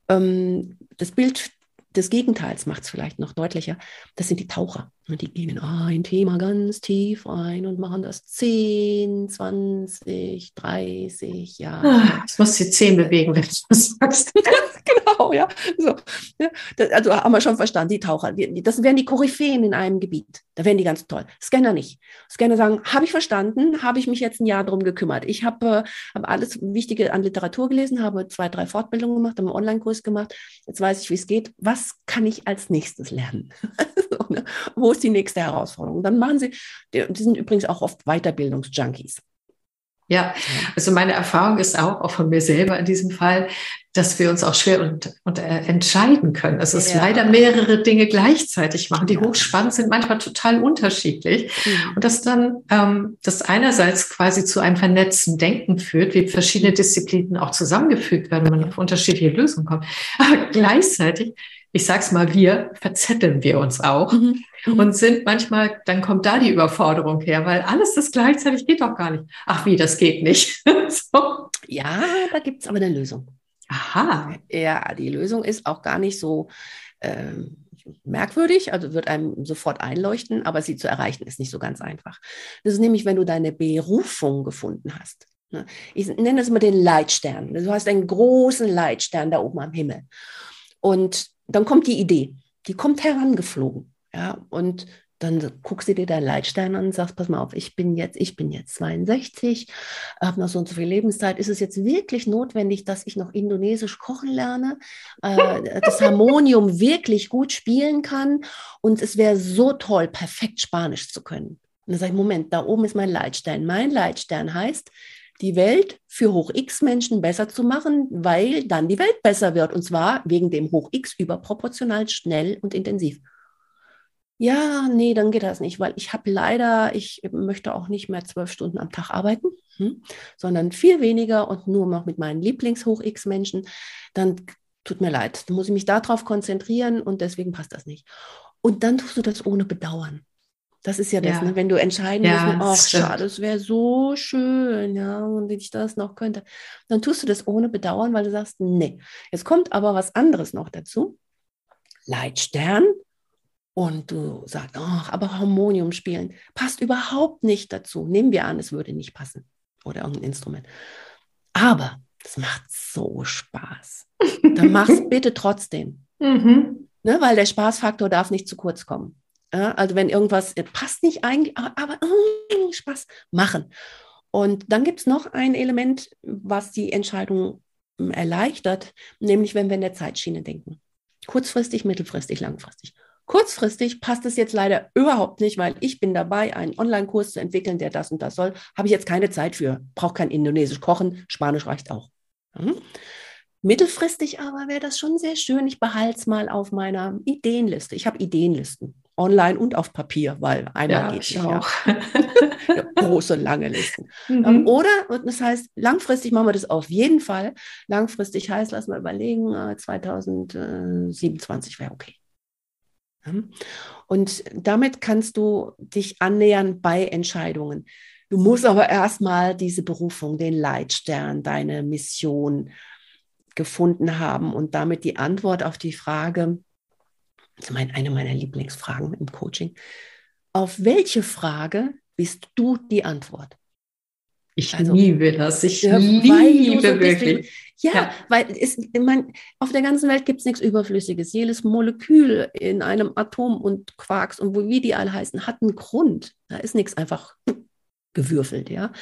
Ähm, das Bild des Gegenteils macht es vielleicht noch deutlicher. Das sind die Taucher. Und die gehen in ein Thema ganz tief ein und machen das 10, 20, 30 Jahre. Ah, ich muss die 10 bewegen, wenn du das sagst. genau, ja. So, ja. Also haben wir schon verstanden, die Taucher, das wären die Koryphäen in einem Gebiet. Da wären die ganz toll. Scanner nicht. Scanner sagen, habe ich verstanden, habe ich mich jetzt ein Jahr darum gekümmert. Ich habe äh, hab alles Wichtige an Literatur gelesen, habe zwei, drei Fortbildungen gemacht, habe einen Online-Kurs gemacht. Jetzt weiß ich, wie es geht. Was kann ich als nächstes lernen? ne? Wo ist die nächste Herausforderung? Dann machen sie, die, die sind übrigens auch oft Weiterbildungsjunkies. Ja, also meine Erfahrung ist auch, auch von mir selber in diesem Fall, dass wir uns auch schwer und, und äh, entscheiden können. Es ist ja. leider mehrere Dinge gleichzeitig machen, die hochspannend sind, manchmal total unterschiedlich. Mhm. Und das dann, ähm, das einerseits quasi zu einem vernetzten Denken führt, wie verschiedene Disziplinen auch zusammengefügt werden, wenn man auf unterschiedliche Lösungen kommt. Aber gleichzeitig ich sag's mal, wir verzetteln wir uns auch mhm. mhm. und sind manchmal, dann kommt da die Überforderung her, weil alles das gleichzeitig geht doch gar nicht. Ach wie, das geht nicht. so. Ja, da gibt's aber eine Lösung. Aha. Ja, die Lösung ist auch gar nicht so äh, merkwürdig, also wird einem sofort einleuchten, aber sie zu erreichen ist nicht so ganz einfach. Das ist nämlich, wenn du deine Berufung gefunden hast. Ne? Ich nenne das immer den Leitstern. Du hast einen großen Leitstern da oben am Himmel. Und dann kommt die Idee, die kommt herangeflogen. Ja, und dann guckst du dir deinen Leitstein an und sagst, pass mal auf, ich bin jetzt, ich bin jetzt 62, habe noch so und so viel Lebenszeit. Ist es jetzt wirklich notwendig, dass ich noch Indonesisch kochen lerne, äh, das Harmonium wirklich gut spielen kann und es wäre so toll, perfekt Spanisch zu können. Und dann sage ich, Moment, da oben ist mein Leitstern. Mein Leitstern heißt, die Welt für Hoch-X-Menschen besser zu machen, weil dann die Welt besser wird. Und zwar wegen dem Hoch-X überproportional schnell und intensiv. Ja, nee, dann geht das nicht, weil ich habe leider, ich möchte auch nicht mehr zwölf Stunden am Tag arbeiten, hm, sondern viel weniger und nur noch mit meinen Lieblings-Hoch-X-Menschen. Dann tut mir leid, da muss ich mich darauf konzentrieren und deswegen passt das nicht. Und dann tust du das ohne Bedauern. Das ist ja das, ja. Ne? wenn du entscheiden ja, musst, ach schade, es wäre so schön, ja, und wenn ich das noch könnte, dann tust du das ohne Bedauern, weil du sagst, nee. Jetzt kommt aber was anderes noch dazu. Leitstern und du sagst, ach, aber Harmonium spielen passt überhaupt nicht dazu. Nehmen wir an, es würde nicht passen oder irgendein Instrument. Aber das macht so Spaß. Dann mach's bitte trotzdem. Mhm. Ne, weil der Spaßfaktor darf nicht zu kurz kommen. Ja, also wenn irgendwas äh, passt nicht eigentlich, aber, aber oh, Spaß machen. Und dann gibt es noch ein Element, was die Entscheidung hm, erleichtert, nämlich wenn wir in der Zeitschiene denken. Kurzfristig, mittelfristig, langfristig. Kurzfristig passt es jetzt leider überhaupt nicht, weil ich bin dabei, einen Online-Kurs zu entwickeln, der das und das soll. Habe ich jetzt keine Zeit für. Brauche kein Indonesisch kochen, Spanisch reicht auch. Mhm. Mittelfristig aber wäre das schon sehr schön. Ich behalte es mal auf meiner Ideenliste. Ich habe Ideenlisten, online und auf Papier, weil einmal ja, geht ich auch. Ja. Große, lange Listen. Mhm. Ähm, oder, das heißt, langfristig machen wir das auf jeden Fall. Langfristig heißt, lass mal überlegen, 2027 äh, wäre okay. Und damit kannst du dich annähern bei Entscheidungen. Du musst aber erstmal diese Berufung, den Leitstern, deine Mission gefunden haben und damit die Antwort auf die Frage, das ist eine meiner Lieblingsfragen im Coaching, auf welche Frage bist du die Antwort? Ich also, liebe das. Ich ja, liebe so wirklich. Ja, ja, weil es, man, auf der ganzen Welt gibt es nichts Überflüssiges. Jedes Molekül in einem Atom und Quarks und wo wie die alle heißen, hat einen Grund. Da ist nichts einfach gewürfelt, ja.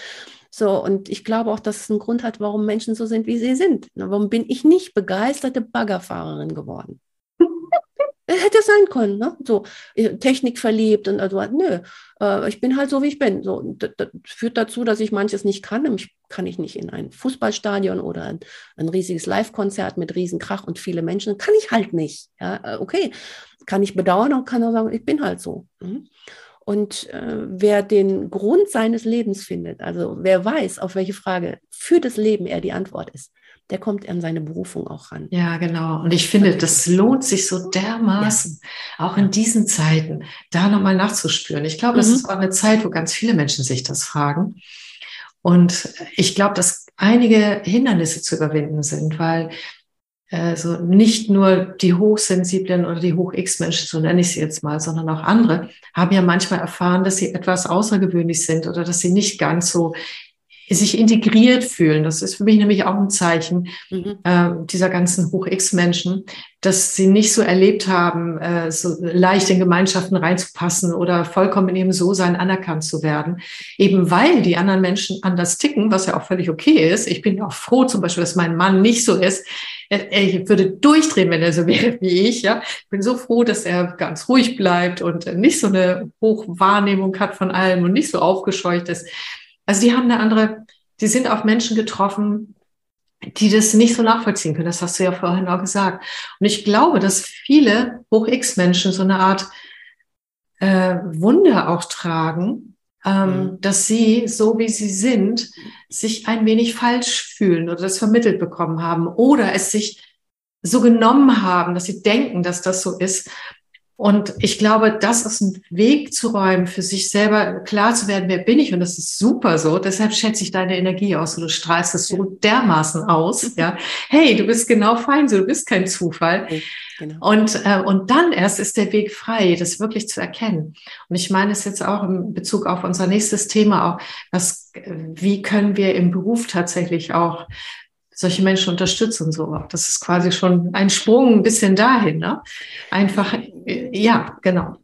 So, und ich glaube auch, dass es einen Grund hat, warum Menschen so sind, wie sie sind. Warum bin ich nicht begeisterte Baggerfahrerin geworden? Hätte sein können, ne? So äh, Technik verliebt und also nö, äh, ich bin halt so wie ich bin. So das, das führt dazu, dass ich manches nicht kann. Nämlich kann ich nicht in ein Fußballstadion oder ein, ein riesiges Live-Konzert mit Riesenkrach und viele Menschen. Kann ich halt nicht. Ja, äh, okay, kann ich bedauern und kann auch sagen, ich bin halt so. Mhm. Und äh, wer den Grund seines Lebens findet, also wer weiß, auf welche Frage für das Leben er die Antwort ist, der kommt an seine Berufung auch ran. Ja, genau. Und ich finde, das lohnt sich so dermaßen, ja. auch in diesen Zeiten, da nochmal nachzuspüren. Ich glaube, mhm. das ist auch eine Zeit, wo ganz viele Menschen sich das fragen. Und ich glaube, dass einige Hindernisse zu überwinden sind, weil also nicht nur die Hochsensiblen oder die Hoch-X-Menschen, so nenne ich sie jetzt mal, sondern auch andere, haben ja manchmal erfahren, dass sie etwas außergewöhnlich sind oder dass sie nicht ganz so sich integriert fühlen. Das ist für mich nämlich auch ein Zeichen mhm. äh, dieser ganzen Hoch-X-Menschen, dass sie nicht so erlebt haben, äh, so leicht in Gemeinschaften reinzupassen oder vollkommen in ihrem So-Sein anerkannt zu werden. Eben weil die anderen Menschen anders ticken, was ja auch völlig okay ist. Ich bin auch froh zum Beispiel, dass mein Mann nicht so ist. Er würde durchdrehen, wenn er so wäre wie ich. Ja, ich bin so froh, dass er ganz ruhig bleibt und nicht so eine Hochwahrnehmung hat von allem und nicht so aufgescheucht ist. Also die haben eine andere, die sind auf Menschen getroffen, die das nicht so nachvollziehen können. Das hast du ja vorhin auch gesagt. Und ich glaube, dass viele Hoch-X-Menschen so eine Art äh, Wunder auch tragen, ähm, mhm. dass sie, so wie sie sind, sich ein wenig falsch fühlen oder das vermittelt bekommen haben oder es sich so genommen haben, dass sie denken, dass das so ist. Und ich glaube, das ist ein Weg zu räumen, für sich selber klar zu werden, wer bin ich? Und das ist super so. Deshalb schätze ich deine Energie aus und du strahlst es so dermaßen aus. Ja, hey, du bist genau fein, so du bist kein Zufall. Genau. Und, äh, und dann erst ist der Weg frei, das wirklich zu erkennen. Und ich meine es jetzt auch in Bezug auf unser nächstes Thema auch, was, wie können wir im Beruf tatsächlich auch solche Menschen unterstützen. So, das ist quasi schon ein Sprung ein bisschen dahin. Ne? Einfach, äh, ja, genau.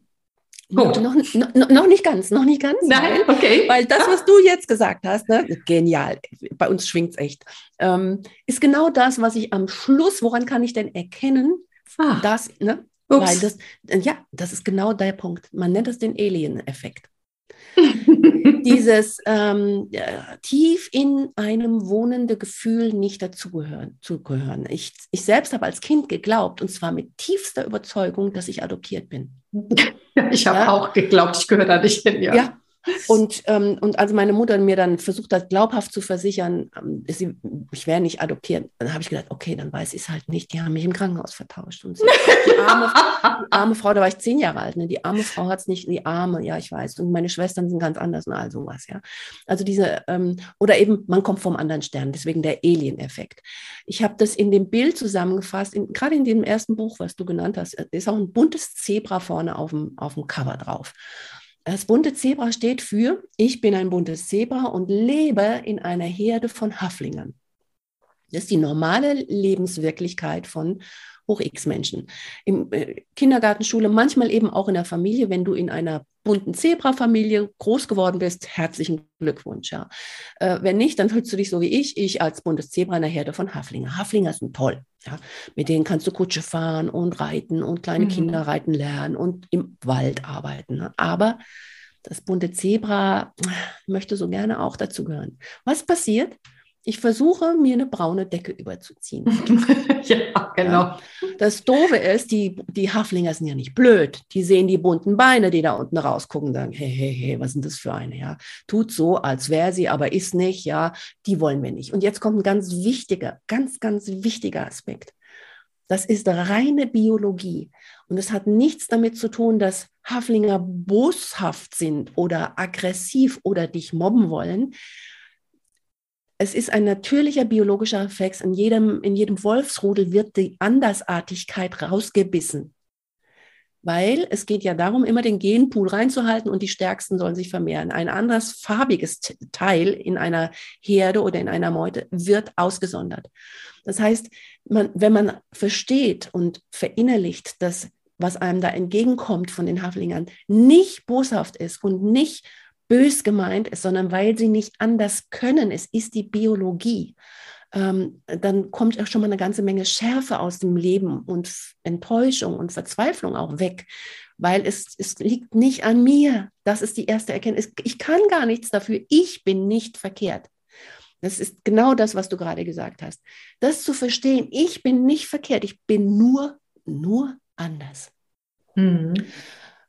Gut. Noch, noch, noch, nicht ganz, noch nicht ganz. Nein, okay. Weil das, was du jetzt gesagt hast, ne, genial, bei uns schwingt es echt, ähm, ist genau das, was ich am Schluss, woran kann ich denn erkennen, ah. dass, ne, weil das, ja, das ist genau der Punkt. Man nennt es den Alien-Effekt. dieses ähm, tief in einem wohnende Gefühl, nicht dazugehören. Zugehören. Ich, ich selbst habe als Kind geglaubt, und zwar mit tiefster Überzeugung, dass ich adoptiert bin. ich habe ja. auch geglaubt, ich gehöre da nicht hin. Ja, ja Und, ähm, und als meine Mutter mir dann versucht hat, glaubhaft zu versichern, ähm, sie, ich wäre nicht adoptiert, dann habe ich gedacht, okay, dann weiß ich es halt nicht. Die haben mich im Krankenhaus vertauscht. Und sie, die, arme, die arme Frau, da war ich zehn Jahre alt, ne? die arme Frau hat es nicht, die arme, ja, ich weiß. Und meine Schwestern sind ganz anders und all sowas, ja. Also diese, ähm, oder eben, man kommt vom anderen Stern, deswegen der Alien-Effekt. Ich habe das in dem Bild zusammengefasst, gerade in dem ersten Buch, was du genannt hast, ist auch ein buntes Zebra vorne auf dem, auf dem Cover drauf. Das bunte Zebra steht für, ich bin ein buntes Zebra und lebe in einer Herde von Haflingern. Das ist die normale Lebenswirklichkeit von Hoch-X-Menschen. In äh, Kindergartenschule, manchmal eben auch in der Familie, wenn du in einer bunten Zebra-Familie groß geworden bist, herzlichen Glückwunsch. Ja. Äh, wenn nicht, dann fühlst du dich so wie ich, ich als buntes Zebra in der Herde von Haflinger. Haflinger sind toll. Ja. Mit denen kannst du Kutsche fahren und reiten und kleine mhm. Kinder reiten lernen und im Wald arbeiten. Ne. Aber das bunte Zebra möchte so gerne auch dazu gehören. Was passiert? Ich versuche, mir eine braune Decke überzuziehen. ja, genau. Ja. Das Doofe ist, die, die Haflinger sind ja nicht blöd. Die sehen die bunten Beine, die da unten rausgucken, sagen, hey, hey, hey, was sind das für eine? Ja, tut so, als wäre sie, aber ist nicht. Ja, die wollen wir nicht. Und jetzt kommt ein ganz wichtiger, ganz, ganz wichtiger Aspekt. Das ist reine Biologie. Und es hat nichts damit zu tun, dass Haflinger boshaft sind oder aggressiv oder dich mobben wollen, es ist ein natürlicher biologischer Reflex. In jedem, in jedem Wolfsrudel wird die Andersartigkeit rausgebissen. Weil es geht ja darum, immer den Genpool reinzuhalten und die Stärksten sollen sich vermehren. Ein anderes farbiges Teil in einer Herde oder in einer Meute wird ausgesondert. Das heißt, man, wenn man versteht und verinnerlicht, dass was einem da entgegenkommt von den Haflingern nicht boshaft ist und nicht bös gemeint ist, sondern weil sie nicht anders können. Es ist die Biologie. Ähm, dann kommt auch schon mal eine ganze Menge Schärfe aus dem Leben und Enttäuschung und Verzweiflung auch weg, weil es, es liegt nicht an mir. Das ist die erste Erkenntnis. Ich kann gar nichts dafür. Ich bin nicht verkehrt. Das ist genau das, was du gerade gesagt hast. Das zu verstehen, ich bin nicht verkehrt, ich bin nur, nur anders. Mhm.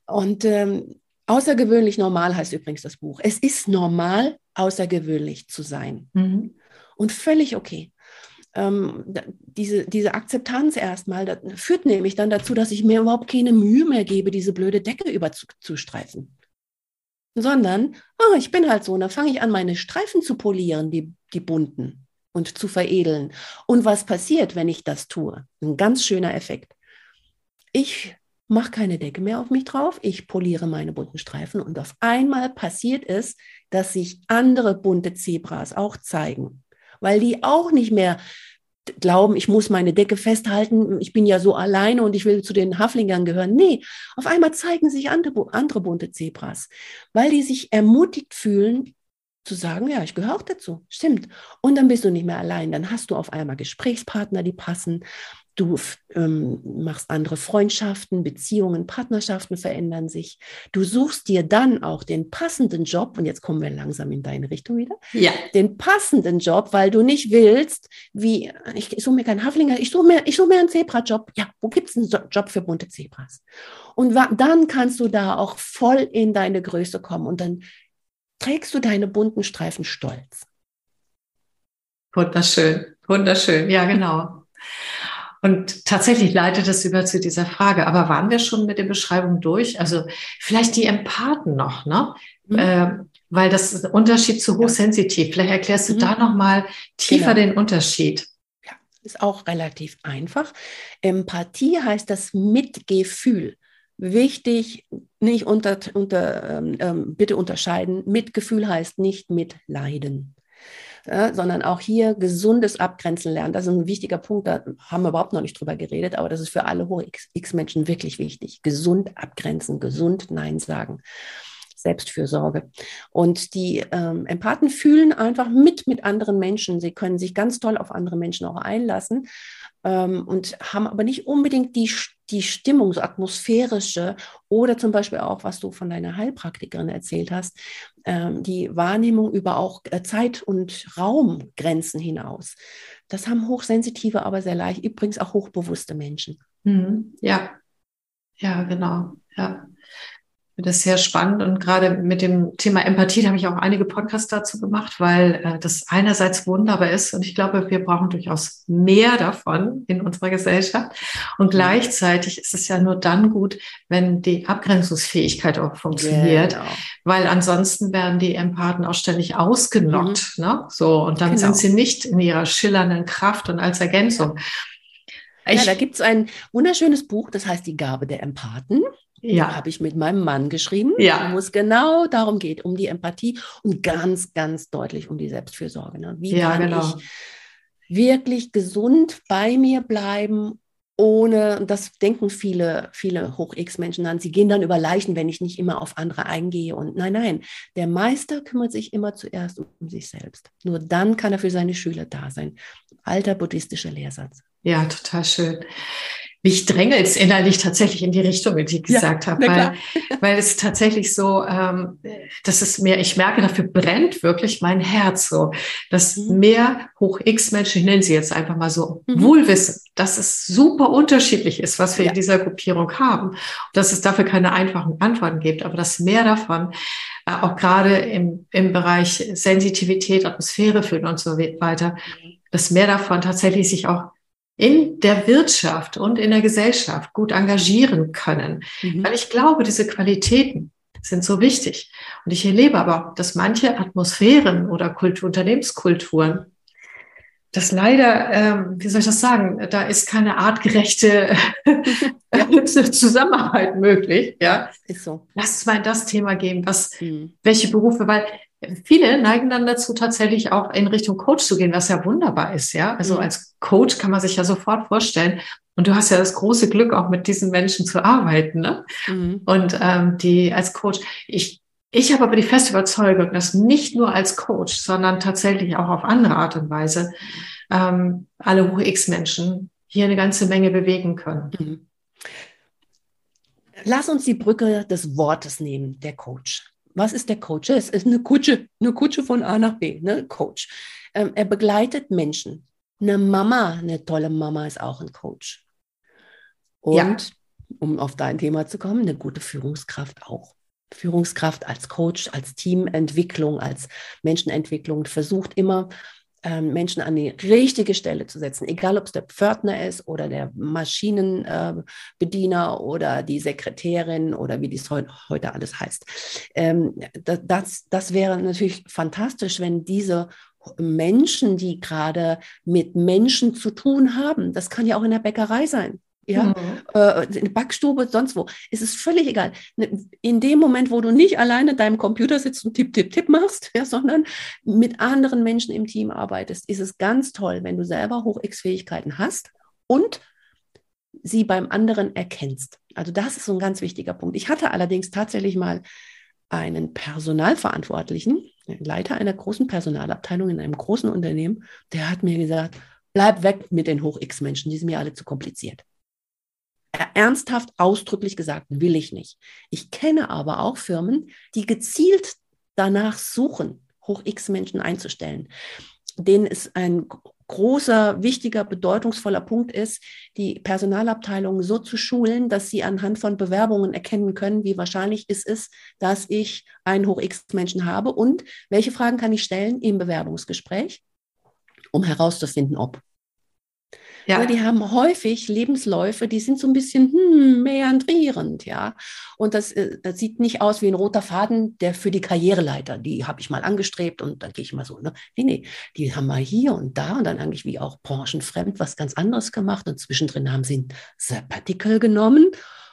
Und ähm, Außergewöhnlich normal heißt übrigens das Buch. Es ist normal, außergewöhnlich zu sein. Mhm. Und völlig okay. Ähm, diese, diese Akzeptanz erstmal führt nämlich dann dazu, dass ich mir überhaupt keine Mühe mehr gebe, diese blöde Decke überzustreifen. Sondern, oh, ich bin halt so, und dann fange ich an, meine Streifen zu polieren, die, die bunten, und zu veredeln. Und was passiert, wenn ich das tue? Ein ganz schöner Effekt. Ich mache keine Decke mehr auf mich drauf, ich poliere meine bunten Streifen und auf einmal passiert es, dass sich andere bunte Zebras auch zeigen, weil die auch nicht mehr glauben, ich muss meine Decke festhalten, ich bin ja so alleine und ich will zu den Haflingern gehören. Nee, auf einmal zeigen sich andere, andere bunte Zebras, weil die sich ermutigt fühlen, zu sagen, ja, ich gehöre auch dazu. Stimmt. Und dann bist du nicht mehr allein. Dann hast du auf einmal Gesprächspartner, die passen. Du ähm, machst andere Freundschaften, Beziehungen, Partnerschaften verändern sich. Du suchst dir dann auch den passenden Job, und jetzt kommen wir langsam in deine Richtung wieder. Ja. Den passenden Job, weil du nicht willst, wie, ich, ich suche mir keinen Haflinger, ich suche mir, ich suche mir einen Zebra-Job. Ja, wo gibt es einen Job für bunte Zebras? Und dann kannst du da auch voll in deine Größe kommen und dann trägst du deine bunten Streifen stolz. Wunderschön, wunderschön, ja, genau. Und tatsächlich leitet es über zu dieser Frage. Aber waren wir schon mit der Beschreibung durch? Also vielleicht die Empathen noch, ne? Mhm. Äh, weil das ist ein Unterschied zu hochsensitiv. Vielleicht erklärst du mhm. da nochmal tiefer genau. den Unterschied. Ja, ist auch relativ einfach. Empathie heißt das Mitgefühl. Wichtig, nicht unter, unter ähm, ähm bitte unterscheiden. Mitgefühl heißt nicht mitleiden ja, sondern auch hier gesundes Abgrenzen lernen. Das ist ein wichtiger Punkt, da haben wir überhaupt noch nicht drüber geredet, aber das ist für alle hohe X-Menschen wirklich wichtig. Gesund abgrenzen, gesund Nein sagen. Selbstfürsorge. Und die ähm, Empathen fühlen einfach mit mit anderen Menschen. Sie können sich ganz toll auf andere Menschen auch einlassen ähm, und haben aber nicht unbedingt die, die Stimmung, so atmosphärische oder zum Beispiel auch, was du von deiner Heilpraktikerin erzählt hast, ähm, die Wahrnehmung über auch äh, Zeit- und Raumgrenzen hinaus. Das haben hochsensitive, aber sehr leicht, übrigens auch hochbewusste Menschen. Mhm. Ja, ja, genau. Ja. Finde das sehr spannend und gerade mit dem Thema Empathie da habe ich auch einige Podcasts dazu gemacht, weil äh, das einerseits wunderbar ist und ich glaube, wir brauchen durchaus mehr davon in unserer Gesellschaft und gleichzeitig ist es ja nur dann gut, wenn die Abgrenzungsfähigkeit auch funktioniert, genau. weil ansonsten werden die Empathen auch ständig ausgenockt, mhm. ne? So und dann genau. sind sie nicht in ihrer schillernden Kraft und als Ergänzung. Ja, da gibt es ein wunderschönes Buch, das heißt Die Gabe der Empathen. Ja. Habe ich mit meinem Mann geschrieben, ja. wo es genau darum geht, um die Empathie und ganz, ganz deutlich um die Selbstfürsorge. Ne? Wie ja, kann genau. ich wirklich gesund bei mir bleiben, ohne, das denken viele, viele Hoch-X-Menschen an, sie gehen dann über Leichen, wenn ich nicht immer auf andere eingehe. Und nein, nein, der Meister kümmert sich immer zuerst um sich selbst. Nur dann kann er für seine Schüler da sein. Alter buddhistischer Lehrsatz. Ja, total schön mich drängelt es innerlich tatsächlich in die Richtung, wie ich gesagt ja, habe, weil, weil es tatsächlich so, ähm, das ist mir, ich merke, dafür brennt wirklich mein Herz so, dass mhm. mehr Hoch-X-Menschen, ich nenne sie jetzt einfach mal so, mhm. wohlwissen, dass es super unterschiedlich ist, was wir ja. in dieser Gruppierung haben, und dass es dafür keine einfachen Antworten gibt, aber dass mehr davon äh, auch gerade im, im Bereich Sensitivität, Atmosphäre fühlen und so weiter, mhm. dass mehr davon tatsächlich sich auch in der Wirtschaft und in der Gesellschaft gut engagieren können. Mhm. Weil ich glaube, diese Qualitäten sind so wichtig. Und ich erlebe aber, dass manche Atmosphären oder Kultur, Unternehmenskulturen, das leider, ähm, wie soll ich das sagen, da ist keine artgerechte Zusammenarbeit möglich. Ja, ist so. Lass es mal in das Thema gehen, was, mhm. welche Berufe, weil Viele neigen dann dazu, tatsächlich auch in Richtung Coach zu gehen, was ja wunderbar ist, ja. Also mhm. als Coach kann man sich ja sofort vorstellen. Und du hast ja das große Glück, auch mit diesen Menschen zu arbeiten, ne? Mhm. Und ähm, die als Coach, ich, ich habe aber die feste Überzeugung, dass nicht nur als Coach, sondern tatsächlich auch auf andere Art und Weise ähm, alle Hoch-X-Menschen hier eine ganze Menge bewegen können. Mhm. Lass uns die Brücke des Wortes nehmen, der Coach. Was ist der Coach? Es ist eine Kutsche, eine Kutsche von A nach B, ne? Coach. Ähm, er begleitet Menschen. Eine Mama, eine tolle Mama ist auch ein Coach. Und ja. um auf dein Thema zu kommen, eine gute Führungskraft auch. Führungskraft als Coach, als Teamentwicklung, als Menschenentwicklung versucht immer ähm, Menschen an die richtige Stelle zu setzen, egal ob es der Pförtner ist oder der Maschinenbediener äh, oder die Sekretärin oder wie dies heute alles heißt. Ähm, das, das wäre natürlich fantastisch, wenn diese Menschen, die gerade mit Menschen zu tun haben, das kann ja auch in der Bäckerei sein, ja, mhm. äh, eine Backstube, sonst wo. Es ist völlig egal. Ne, in dem Moment, wo du nicht alleine in deinem Computer sitzt und tipp, tipp, tipp machst, ja, sondern mit anderen Menschen im Team arbeitest, ist es ganz toll, wenn du selber Hoch-X-Fähigkeiten hast und sie beim anderen erkennst. Also das ist so ein ganz wichtiger Punkt. Ich hatte allerdings tatsächlich mal einen Personalverantwortlichen, Leiter einer großen Personalabteilung in einem großen Unternehmen, der hat mir gesagt, bleib weg mit den Hoch-X-Menschen, die sind mir alle zu kompliziert ernsthaft ausdrücklich gesagt, will ich nicht. Ich kenne aber auch Firmen, die gezielt danach suchen, Hoch-X-Menschen einzustellen, denen es ein großer, wichtiger, bedeutungsvoller Punkt ist, die Personalabteilung so zu schulen, dass sie anhand von Bewerbungen erkennen können, wie wahrscheinlich es ist, dass ich einen Hoch-X-Menschen habe und welche Fragen kann ich stellen im Bewerbungsgespräch, um herauszufinden, ob. Ja. die haben häufig Lebensläufe, die sind so ein bisschen hm, meandrierend, ja. Und das, äh, das sieht nicht aus wie ein roter Faden, der für die Karriereleiter, die habe ich mal angestrebt und dann gehe ich mal so, ne? Nee, nee, die haben mal hier und da und dann eigentlich wie auch branchenfremd was ganz anderes gemacht und zwischendrin haben sie ein Sabbatical genommen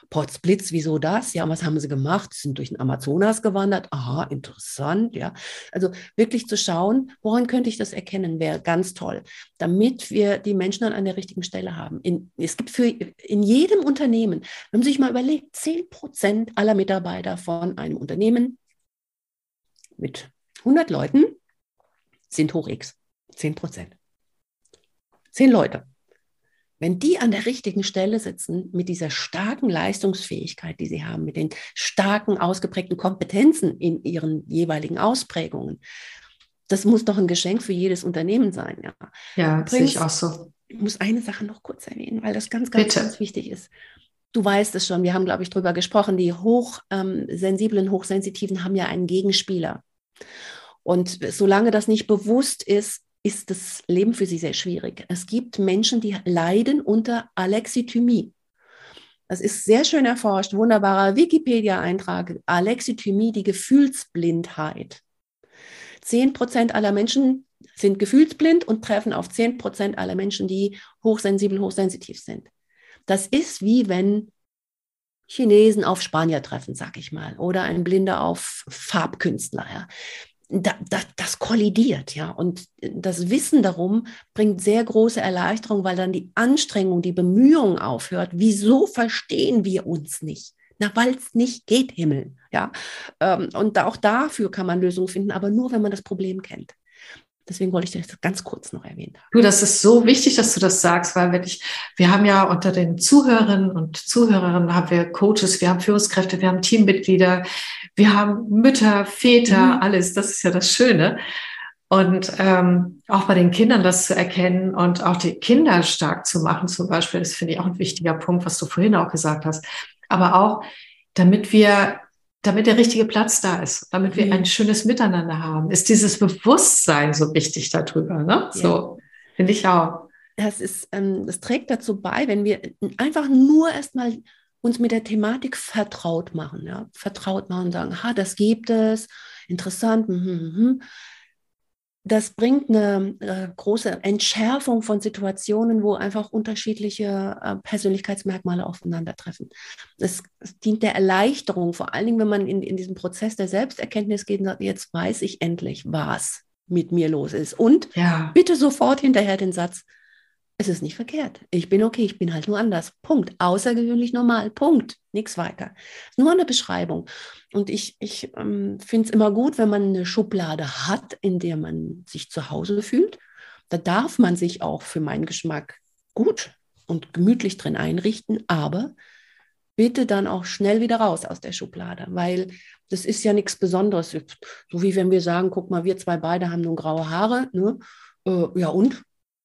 Potzblitz, wieso das? Ja, was haben sie gemacht? Sie sind durch den Amazonas gewandert. Aha, interessant, ja. Also wirklich zu schauen, woran könnte ich das erkennen, wäre ganz toll, damit wir die Menschen dann an der richtigen Stelle haben. In, es gibt für in jedem Unternehmen, wenn man sich mal überlegt, 10 Prozent aller Mitarbeiter von einem Unternehmen mit 100 Leuten sind hoch X. 10 Prozent. 10 Leute. Wenn die an der richtigen Stelle sitzen, mit dieser starken Leistungsfähigkeit, die sie haben, mit den starken, ausgeprägten Kompetenzen in ihren jeweiligen Ausprägungen, das muss doch ein Geschenk für jedes Unternehmen sein. Ja, ja sehe ich auch so. Ich muss eine Sache noch kurz erwähnen, weil das ganz, ganz, Bitte. ganz wichtig ist. du weißt es schon, wir haben, glaube ich, darüber gesprochen, die hochsensiblen, ähm, hochsensitiven haben ja einen Gegenspieler. Und solange das nicht bewusst ist, ist das Leben für sie sehr schwierig. Es gibt Menschen, die leiden unter Alexithymie. Das ist sehr schön erforscht, wunderbarer Wikipedia-Eintrag. Alexithymie, die Gefühlsblindheit. Zehn Prozent aller Menschen sind gefühlsblind und treffen auf zehn Prozent aller Menschen, die hochsensibel, hochsensitiv sind. Das ist wie wenn Chinesen auf Spanier treffen, sag ich mal, oder ein Blinder auf Farbkünstler. Ja. Da, da, das kollidiert, ja. Und das Wissen darum bringt sehr große Erleichterung, weil dann die Anstrengung, die Bemühung aufhört. Wieso verstehen wir uns nicht? Na, weil es nicht geht, Himmel, ja. Ähm, und auch dafür kann man Lösungen finden, aber nur, wenn man das Problem kennt. Deswegen wollte ich das ganz kurz noch erwähnen. Du, das ist so wichtig, dass du das sagst, weil wirklich, wir haben ja unter den Zuhörerinnen und Zuhörerinnen haben wir Coaches, wir haben Führungskräfte, wir haben Teammitglieder, wir haben Mütter, Väter, mhm. alles. Das ist ja das Schöne. Und ähm, auch bei den Kindern das zu erkennen und auch die Kinder stark zu machen, zum Beispiel, das finde ich auch ein wichtiger Punkt, was du vorhin auch gesagt hast. Aber auch, damit wir damit der richtige Platz da ist, damit wir mhm. ein schönes Miteinander haben, ist dieses Bewusstsein so wichtig darüber. Ne? So finde ich auch. Das ist, ähm, das trägt dazu bei, wenn wir einfach nur erstmal uns mit der Thematik vertraut machen, ja, vertraut machen und sagen, ha, das gibt es, interessant, mh, mh, das bringt eine äh, große Entschärfung von Situationen, wo einfach unterschiedliche äh, Persönlichkeitsmerkmale aufeinandertreffen. Es, es, dient der Erleichterung, vor allen Dingen, wenn man in, in diesen Prozess der Selbsterkenntnis geht und sagt, jetzt weiß ich endlich, was mit mir los ist. Und ja. bitte sofort hinterher den Satz, es ist nicht verkehrt. Ich bin okay, ich bin halt nur anders. Punkt. Außergewöhnlich normal. Punkt. Nichts weiter. Nur eine Beschreibung. Und ich, ich ähm, finde es immer gut, wenn man eine Schublade hat, in der man sich zu Hause fühlt. Da darf man sich auch für meinen Geschmack gut und gemütlich drin einrichten, aber bitte dann auch schnell wieder raus aus der Schublade, weil das ist ja nichts Besonderes. So wie wenn wir sagen, guck mal, wir zwei beide haben nun graue Haare. Ne? Äh, ja und?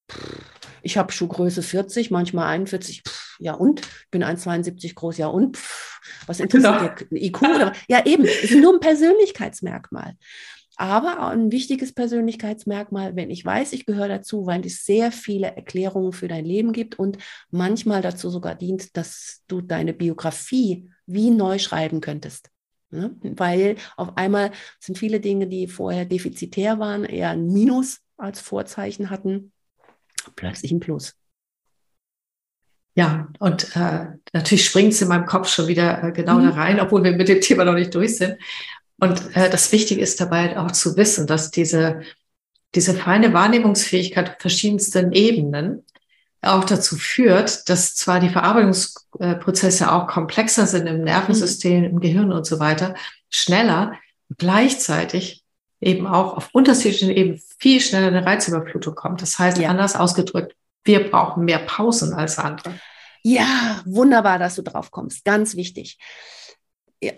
Pff ich habe Schuhgröße 40, manchmal 41. Pff, ja und? Ich bin 1,72 groß. Ja und? Pff, was interessiert genau. IQ? Oder? Ja eben, es ist nur ein Persönlichkeitsmerkmal. Aber ein wichtiges Persönlichkeitsmerkmal, wenn ich weiß, ich gehöre dazu, weil es sehr viele Erklärungen für dein Leben gibt und manchmal dazu sogar dient, dass du deine Biografie wie neu schreiben könntest. Ne? Weil auf einmal sind viele Dinge, die vorher defizitär waren, eher ein Minus als Vorzeichen hatten plötzlich ein Plus. Ja, und äh, natürlich springt es in meinem Kopf schon wieder äh, genau mhm. da rein, obwohl wir mit dem Thema noch nicht durch sind. Und äh, das Wichtige ist dabei auch zu wissen, dass diese, diese feine Wahrnehmungsfähigkeit auf verschiedensten Ebenen auch dazu führt, dass zwar die Verarbeitungsprozesse auch komplexer sind im Nervensystem, mhm. im Gehirn und so weiter, schneller, gleichzeitig eben auch auf unterschiedlichen Ebenen viel schneller eine Reizüberflutung kommt. Das heißt, ja. anders ausgedrückt, wir brauchen mehr Pausen als andere. Ja, wunderbar, dass du drauf kommst. Ganz wichtig. Ja,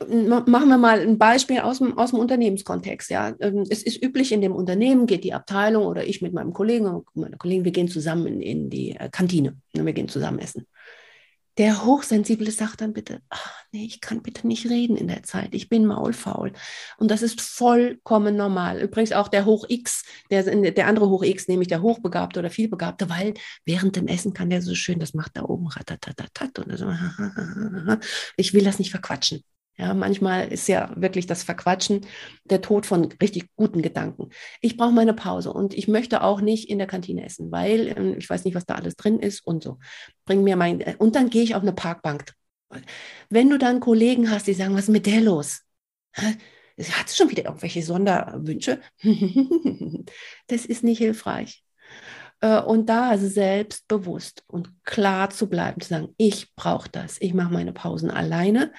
machen wir mal ein Beispiel aus dem, aus dem Unternehmenskontext. Ja. Ähm, es ist üblich, in dem Unternehmen geht die Abteilung oder ich mit meinem Kollegen und meiner Kollegin, wir gehen zusammen in, in die äh, Kantine. Wir gehen zusammen essen. Der Hochsensible sagt dann bitte, ach, nee, ich kann bitte nicht reden in der Zeit, ich bin maulfaul. Und das ist vollkommen normal. Übrigens auch der Hoch X, der, der andere Hoch X, nämlich der Hochbegabte oder Vielbegabte, weil während dem Essen kann Ja, manchmal ist ja wirklich das Verquatschen der Tod von richtig guten Gedanken. Ich brauche meine Pause und ich möchte auch nicht in der Kantine essen, weil äh, ich weiß nicht, was da alles drin ist und so. Bring mir mein äh, und dann gehe ich auf eine Parkbank. Wenn du dann Kollegen hast, die sagen, was ist mit der los? Hat sie schon wieder irgendwelche Sonderwünsche? das ist nicht hilfreich. Äh, und da selbstbewusst und klar zu bleiben, zu sagen, ich brauche das, ich mache meine Pausen alleine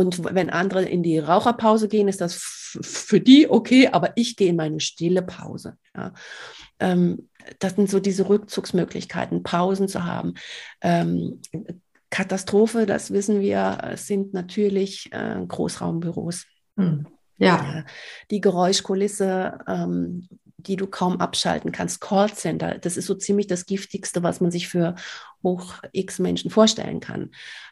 und wenn andere in die Raucherpause gehen, ist das für die okay, aber ich gehe in meine stille Pause. Ja. Ähm, das sind so diese Rückzugsmöglichkeiten, Pausen zu haben. Ähm, Katastrophe, das wissen wir, sind natürlich äh, Großraumbüros. Hm. Ja. Die Geräuschkulisse ähm, die du kaum abschalten kannst. Callcenter, das ist so ziemlich das Giftigste, was man sich für Hoch-X-Menschen vorstellen kann.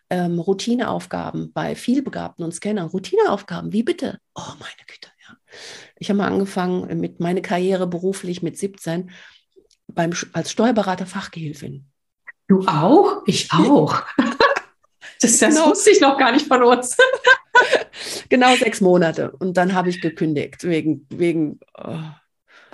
Ähm, Routineaufgaben bei vielbegabten und Scannern. Routineaufgaben, wie bitte? Oh, meine Güte, ja. Ich habe mal angefangen mit meiner Karriere beruflich mit 17 beim, als Steuerberater Fachgehilfin. Du auch? Ich auch. Das, das genau. wusste ich noch gar nicht von uns. genau sechs Monate. Und dann habe ich gekündigt wegen, wegen oh,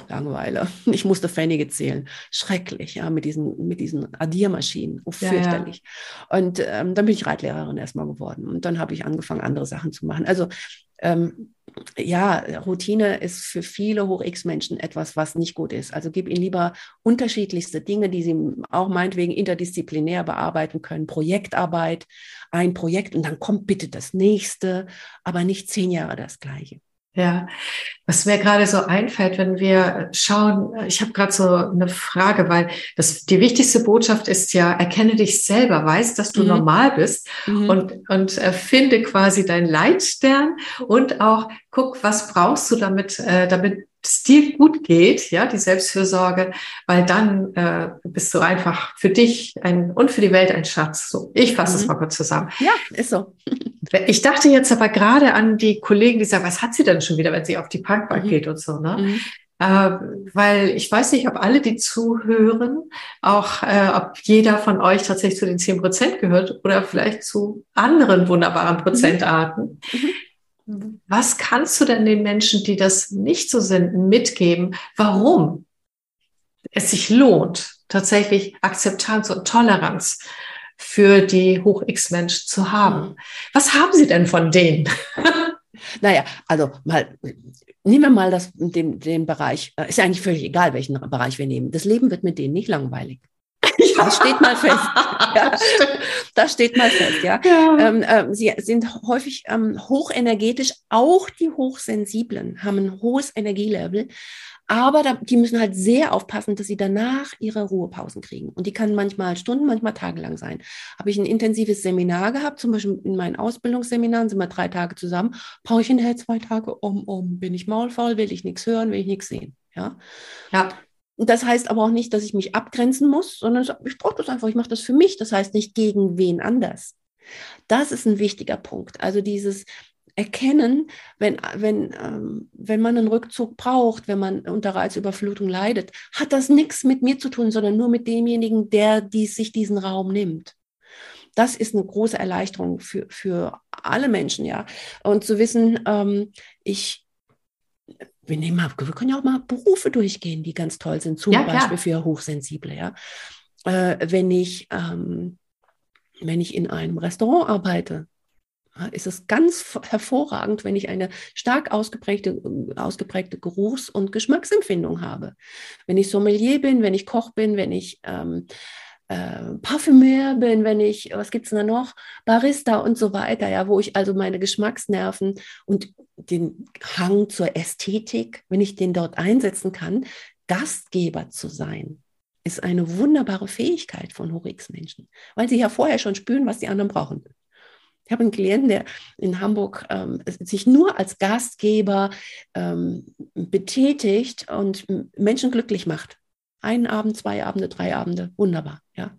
Langeweile. Ich musste Pfennige zählen. Schrecklich, ja, mit diesen, mit diesen Addiermaschinen. Oh, fürchterlich. Ja, ja. Und ähm, dann bin ich Reitlehrerin erstmal geworden. Und dann habe ich angefangen, andere Sachen zu machen. Also ähm, ja, Routine ist für viele Hoch-X-Menschen etwas, was nicht gut ist. Also gib ihnen lieber unterschiedlichste Dinge, die sie auch meinetwegen interdisziplinär bearbeiten können. Projektarbeit, ein Projekt und dann kommt bitte das nächste, aber nicht zehn Jahre das gleiche. Ja, was mir gerade so einfällt, wenn wir schauen, ich habe gerade so eine Frage, weil das die wichtigste Botschaft ist ja, erkenne dich selber, weiß, dass du mhm. normal bist mhm. und und äh, finde quasi deinen Leitstern und auch guck, was brauchst du damit, äh, damit es dir gut geht, ja, die Selbstfürsorge, weil dann äh, bist du einfach für dich ein, und für die Welt ein Schatz. So, ich fasse es mhm. mal kurz zusammen. Ja, ist so. Ich dachte jetzt aber gerade an die Kollegen, die sagen, was hat sie denn schon wieder, wenn sie auf die Parkbank mhm. geht und so, ne? Mhm. Äh, weil ich weiß nicht, ob alle, die zuhören, auch äh, ob jeder von euch tatsächlich zu den zehn Prozent gehört oder vielleicht zu anderen wunderbaren mhm. Prozentarten. Was kannst du denn den Menschen, die das nicht so sind, mitgeben, warum es sich lohnt, tatsächlich Akzeptanz und Toleranz für die Hoch-X-Mensch zu haben? Mhm. Was haben sie denn von denen? Naja, also mal, nehmen wir mal das, den, den Bereich, äh, ist eigentlich völlig egal, welchen Bereich wir nehmen. Das Leben wird mit denen nicht langweilig. Das steht mal fest. ja, das steht mal fest, ja. ja. Ähm, äh, sie sind häufig ähm, hochenergetisch, auch die Hochsensiblen haben ein hohes Energielevel. Aber da, die müssen halt sehr aufpassen, dass sie danach ihre Ruhepausen kriegen. Und die kann manchmal Stunden, manchmal tagelang sein. Habe ich ein intensives Seminar gehabt, zum Beispiel in meinen Ausbildungsseminaren sind wir drei Tage zusammen, brauche ich hinterher zwei Tage um, um. Bin ich maulfaul, will ich nichts hören, will ich nichts sehen. Ja. ja. Das heißt aber auch nicht, dass ich mich abgrenzen muss, sondern ich brauche das einfach, ich mache das für mich. Das heißt nicht gegen wen anders. Das ist ein wichtiger Punkt. Also dieses Erkennen, wenn, wenn, ähm, wenn man einen Rückzug braucht, wenn man unter Reizüberflutung leidet, hat das nichts mit mir zu tun, sondern nur mit demjenigen, der dies, sich diesen Raum nimmt. Das ist eine große Erleichterung für, für alle Menschen, ja. Und zu wissen, ähm, ich, wir nehmen mal, wir können ja auch mal Berufe durchgehen, die ganz toll sind, zum ja, Beispiel für Hochsensible, ja. Äh, wenn ich, ähm, wenn ich in einem Restaurant arbeite, ist es ganz hervorragend, wenn ich eine stark ausgeprägte, ausgeprägte Geruchs- und Geschmacksempfindung habe. Wenn ich Sommelier bin, wenn ich Koch bin, wenn ich ähm, äh, Parfümeur bin, wenn ich, was gibt es da noch, Barista und so weiter, ja, wo ich also meine Geschmacksnerven und den Hang zur Ästhetik, wenn ich den dort einsetzen kann, Gastgeber zu sein, ist eine wunderbare Fähigkeit von Hochx-Menschen, weil sie ja vorher schon spüren, was die anderen brauchen. Ich habe einen Klienten, der in Hamburg ähm, sich nur als Gastgeber ähm, betätigt und Menschen glücklich macht. Einen Abend, zwei Abende, drei Abende, wunderbar. Ja,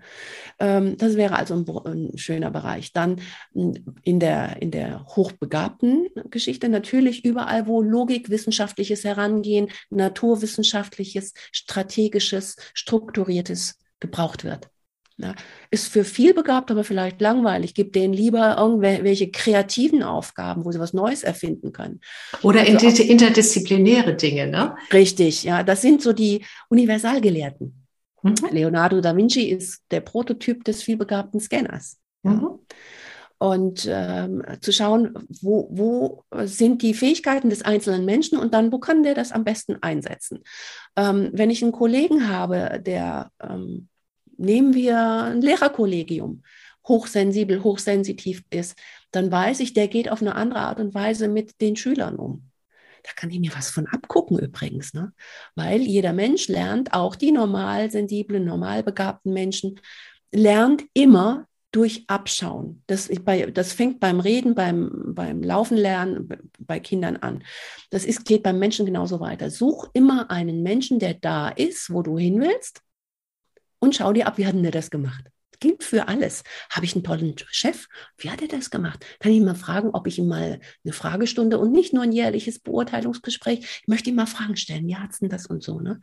ähm, das wäre also ein, ein, schöner Bereich. Dann in der in der hochbegabten Geschichte natürlich überall, wo Logik, wissenschaftliches Herangehen, naturwissenschaftliches, strategisches, strukturiertes gebraucht wird. Ja, ist für viel begabt, aber vielleicht langweilig. Gibt denen lieber irgendwelche kreativen Aufgaben, wo sie was Neues erfinden können. Oder also interdisziplinäre Dinge, ne? Richtig, ja. Das sind so die Universalgelehrten. Mhm. Leonardo da Vinci ist der Prototyp des vielbegabten Scanners. Mhm. Und ähm, zu schauen, wo, wo sind die Fähigkeiten des einzelnen Menschen und dann, wo kann der das am besten einsetzen. Ähm, wenn ich einen Kollegen habe, der ähm, nehmen wir ein Lehrerkollegium, hochsensibel, hochsensitiv ist, dann weiß ich, der geht auf eine andere Art und Weise mit den Schülern um. Da kann ich mir was von abgucken übrigens, ne? weil jeder Mensch lernt, auch die normal sensiblen, normal begabten Menschen, lernt immer durch Abschauen. Das, bei, das fängt beim Reden, beim, beim Laufen lernen bei Kindern an. Das ist, geht beim Menschen genauso weiter. Such immer einen Menschen, der da ist, wo du hin willst und schau dir ab, wie hat denn der das gemacht? gilt für alles. Habe ich einen tollen Chef? Wie hat er das gemacht? Kann ich ihn mal fragen, ob ich ihm mal eine Fragestunde und nicht nur ein jährliches Beurteilungsgespräch, ich möchte ihm mal Fragen stellen. Wie hat es denn das und so? Ne?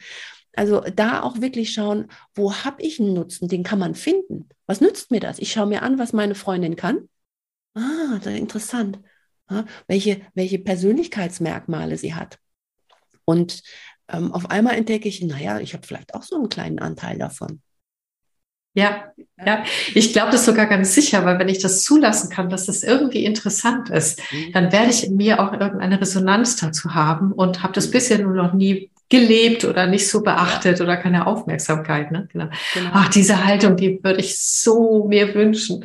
Also da auch wirklich schauen, wo habe ich einen Nutzen? Den kann man finden. Was nützt mir das? Ich schaue mir an, was meine Freundin kann. Ah, das interessant. Ja, welche, welche Persönlichkeitsmerkmale sie hat. Und ähm, auf einmal entdecke ich, naja, ich habe vielleicht auch so einen kleinen Anteil davon. Ja, ja, ich glaube das sogar ganz sicher, weil wenn ich das zulassen kann, dass das irgendwie interessant ist, mhm. dann werde ich in mir auch irgendeine Resonanz dazu haben und habe das mhm. bisher nur noch nie gelebt oder nicht so beachtet oder keine Aufmerksamkeit. Ne? Genau. genau. Ach, diese Haltung, die würde ich so mir wünschen.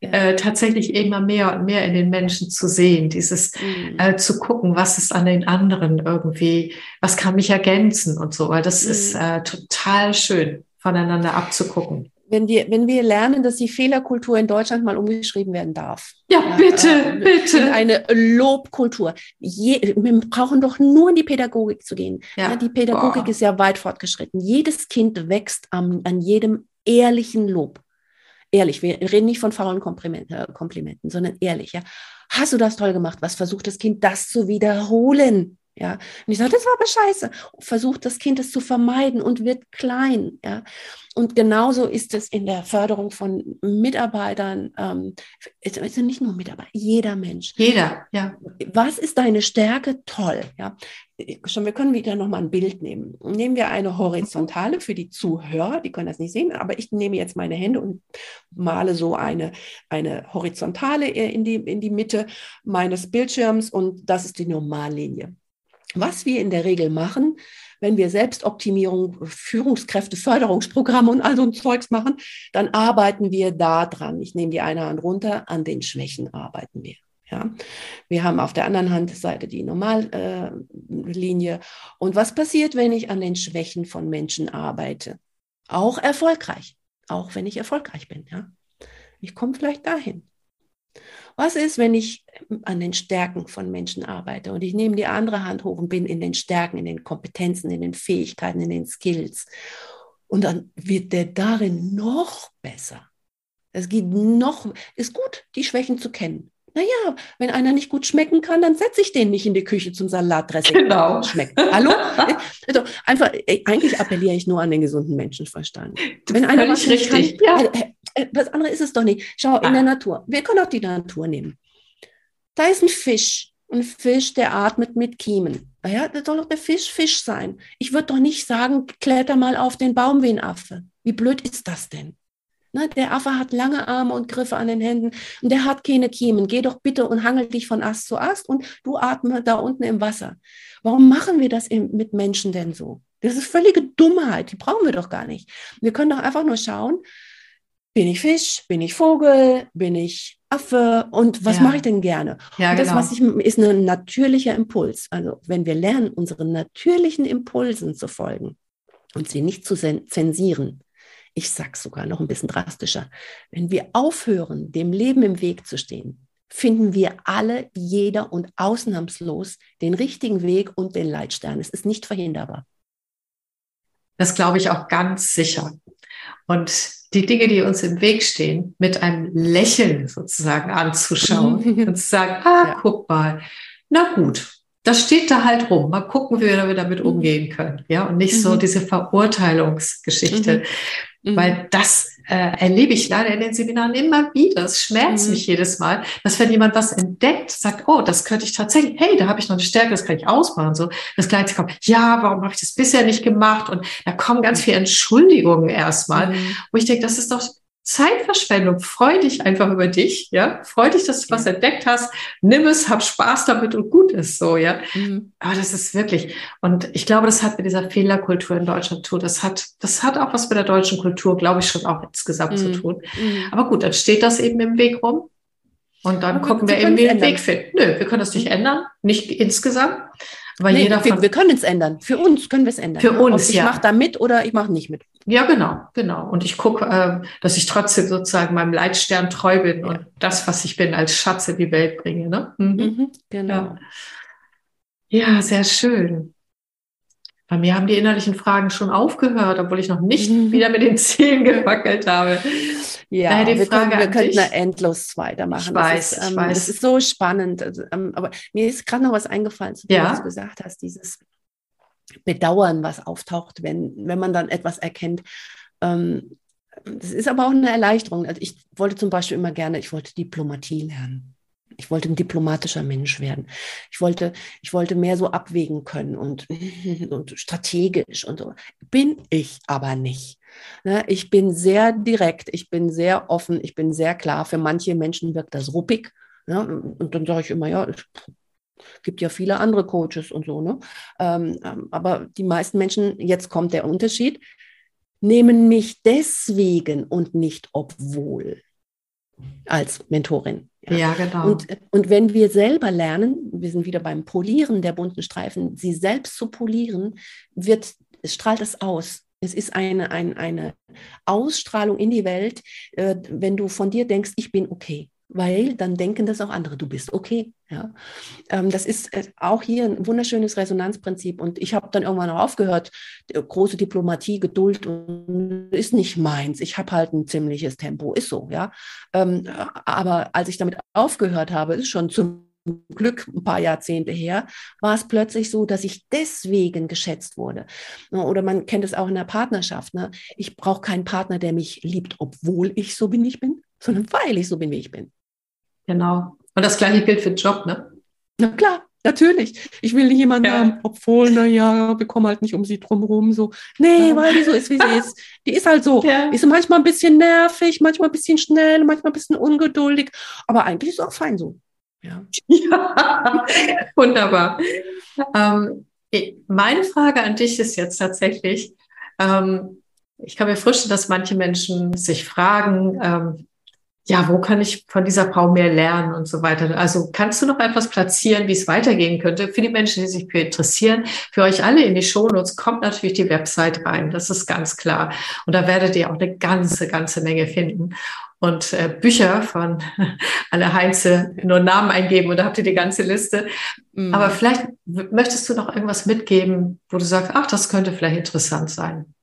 Äh, tatsächlich immer mehr und mehr in den Menschen zu sehen, dieses mhm. äh, zu gucken, was ist an den anderen irgendwie, was kann mich ergänzen und so, weil das mhm. ist äh, total schön, voneinander abzugucken wenn wir, wenn wir lernen, dass die Fehlerkultur in Deutschland mal umgeschrieben werden darf. Ja, ja bitte, äh, bitte. In eine Lobkultur. Je, wir brauchen doch nur in die Pädagogik zu gehen. Ja. ja die Pädagogik Boah. ist ja weit fortgeschritten. Jedes Kind wächst am, an jedem ehrlichen Lob. Ehrlich, wir reden nicht von faulen Komplimenten, äh, Komplimenten, sondern ehrlich. Ja. Hast du das toll gemacht? Was versucht das Kind, das zu wiederholen? Ja, und ich sage, das war aber scheiße. Versucht das Kind es zu vermeiden und wird klein. Ja, und genauso ist es in der Förderung von Mitarbeitern. Ähm, es sind nicht nur Mitarbeiter, jeder Mensch. Jeder, ja. Was ist deine Stärke? Toll. Ja, schon. Wir können wieder noch mal ein Bild nehmen. Nehmen wir eine horizontale für die Zuhörer. Die können das nicht sehen, aber ich nehme jetzt meine Hände und male so eine eine horizontale in die in die Mitte meines Bildschirms und das ist die Normallinie. Was wir in der Regel machen, wenn wir Selbstoptimierung, Führungskräfte, Förderungsprogramme und all so ein Zeugs machen, dann arbeiten wir da dran. Ich nehme die eine Hand runter, an den Schwächen arbeiten wir. Ja, wir haben auf der anderen Handseite die Normallinie. Äh, und was passiert, wenn ich an den Schwächen von Menschen arbeite? Auch erfolgreich, auch wenn ich erfolgreich bin. Ja, ich komme vielleicht dahin. Was ist, wenn ich an den Stärken von Menschen arbeite und ich nehme die andere Hand hoch und bin in den Stärken, in den Kompetenzen, in den Fähigkeiten, in den Skills. Und dann wird der darin noch besser. Es geht noch, ist gut, die Schwächen zu kennen. Naja, wenn einer nicht gut schmecken kann, dann setze ich den nicht in die Küche zum Salatdressing. Genau. Schmeckt. Hallo? also einfach, eigentlich appelliere ich nur an den gesunden Menschenverstand. Wenn einer was nicht richtig. Kann, ja. Äh, äh, was anderes ist es doch nicht. Schau, in der Natur. Wir können auch die Natur nehmen. Da ist ein Fisch. Ein Fisch, der atmet mit Kiemen. Ja, das soll doch der Fisch Fisch sein. Ich würde doch nicht sagen, kletter mal auf den Baum wie ein Affe. Wie blöd ist das denn? Ne, der Affe hat lange Arme und Griffe an den Händen und der hat keine Kiemen. Geh doch bitte und hangel dich von Ast zu Ast und du atme da unten im Wasser. Warum machen wir das mit Menschen denn so? Das ist völlige Dummheit. Die brauchen wir doch gar nicht. Wir können doch einfach nur schauen, bin ich Fisch, bin ich Vogel, bin ich Affe und was ja. mache ich denn gerne? Ja, und das, genau. was ich, ist ein natürlicher Impuls. Also wenn wir lernen, unseren natürlichen Impulsen zu folgen und sie nicht zu zensieren, ich sage sogar noch ein bisschen drastischer, wenn wir aufhören, dem Leben im Weg zu stehen, finden wir alle, jeder und ausnahmslos den richtigen Weg und den Leitstern. Es ist nicht verhinderbar. Das glaube ich auch ganz sicher. Und die Dinge, die uns im Weg stehen, mit einem Lächeln sozusagen anzuschauen und zu sagen, ah, ja. guck mal, na gut, das steht da halt rum. Mal gucken, wie wir damit mhm. umgehen können. Ja, und nicht mhm. so diese Verurteilungsgeschichte. Mhm. mhm. Weil das äh, erlebe ich leider in den Seminaren immer wieder. Es schmerzt mhm. mich jedes Mal, dass wenn jemand was entdeckt, sagt, oh, das könnte ich tatsächlich, hey, da habe ich noch eine Stärke, das kann ich ausbauen. So, das gleiche kommt, ja, warum habe ich das bisher nicht gemacht? Und da kommen ganz viele Entschuldigungen erstmal, mhm. wo ich denke, das ist doch Zeitverschwendung. Freu dich einfach über dich, ja. Freu dich, dass du was entdeckt hast. Nimm es, hab Spaß damit und gut ist so, ja. Mhm. Aber das ist wirklich, und ich glaube, das hat mit dieser Fehlerkultur in Deutschland zu tun. Das hat, das hat auch was mit der deutschen Kultur, glaube ich, schon auch insgesamt mhm. zu tun. Mhm. Aber gut, dann steht das eben im Weg rum. Und dann Aber gucken wir, wir eben, wie wir den Weg finden. Nö, wir können das nicht mhm. ändern, nicht insgesamt. Weil nee, jeder wir, wir können es ändern. Für uns können wir es ändern. Für ja. uns, Ob ich ja. mache da mit oder ich mache nicht mit. Ja, genau, genau. Und ich gucke, äh, dass ich trotzdem sozusagen meinem Leitstern treu bin ja. und das, was ich bin, als Schatz in die Welt bringe. Ne? Mhm. Mhm, genau. Ja. sehr schön. Bei mir haben die innerlichen Fragen schon aufgehört, obwohl ich noch nicht mhm. wieder mit den Zehen gewackelt habe. Ja, die wir, Frage können, wir könnten da endlos weitermachen. Ich weiß, das ist, ähm, ich weiß. Das ist so spannend. Also, ähm, aber mir ist gerade noch was eingefallen, zu dem, ja. was du gesagt hast, dieses Bedauern, was auftaucht, wenn, wenn man dann etwas erkennt. Ähm, das ist aber auch eine Erleichterung. Also ich wollte zum Beispiel immer gerne, ich wollte Diplomatie lernen. Ich wollte ein diplomatischer Mensch werden. Ich wollte, ich wollte mehr so abwägen können und, und strategisch und so. Bin ich aber nicht. Ne, ich bin sehr direkt, ich bin sehr offen, ich bin sehr klar. Für manche Menschen wirkt das ruppig. Ne? Und dann sage ich immer, ja, es gibt ja viele andere Coaches und so. Ne? Ähm, ähm, aber die meisten Menschen, jetzt kommt der Unterschied, nehmen mich deswegen und nicht obwohl als Mentorin. Ja, ja genau. Und, und wenn wir selber lernen, wir sind wieder beim Polieren der bunten Streifen, sie selbst zu polieren, wird, strahlt es aus. Es ist eine, eine, eine Ausstrahlung in die Welt, äh, wenn du von dir denkst, ich bin okay weil dann denken das auch andere, du bist okay. Ja? Ähm, das ist äh, auch hier ein wunderschönes Resonanzprinzip. Und ich habe dann irgendwann auch aufgehört, große Diplomatie, Geduld ist nicht meins. Ich habe halt ein ziemliches Tempo, ist so. ja. Ähm, aber als ich damit aufgehört habe, ist schon zum Glück ein paar Jahrzehnte her, war es plötzlich so, dass ich deswegen geschätzt wurde. Oder man kennt es auch in der Partnerschaft. Ne? Ich brauche keinen Partner, der mich liebt, obwohl ich so bin, wie ich bin, sondern weil ich so bin, wie ich bin. Genau. Und das gleiche gilt für den Job, ne? Na klar, natürlich. Ich will nicht jemanden ja. haben, obwohl, naja, wir kommen halt nicht um sie drumherum. So, nee, ja. weil die so ist, wie sie ist. Die ist halt so. Ja. Ist manchmal ein bisschen nervig, manchmal ein bisschen schnell, manchmal ein bisschen ungeduldig. Aber eigentlich ist es auch fein so. Ja, ja wunderbar. Ähm, meine Frage an dich ist jetzt tatsächlich, ähm, ich kann mir vorstellen, dass manche Menschen sich fragen, ähm, ja, wo kann ich von dieser Frau mehr lernen und so weiter. Also kannst du noch etwas platzieren, wie es weitergehen könnte für die Menschen, die sich für interessieren? Für euch alle in die Shownotes kommt natürlich die Website rein, das ist ganz klar. Und da werdet ihr auch eine ganze, ganze Menge finden. Und äh, Bücher von Anne Heinze, nur Namen eingeben und da habt ihr die ganze Liste. Mhm. Aber vielleicht möchtest du noch irgendwas mitgeben, wo du sagst, ach, das könnte vielleicht interessant sein.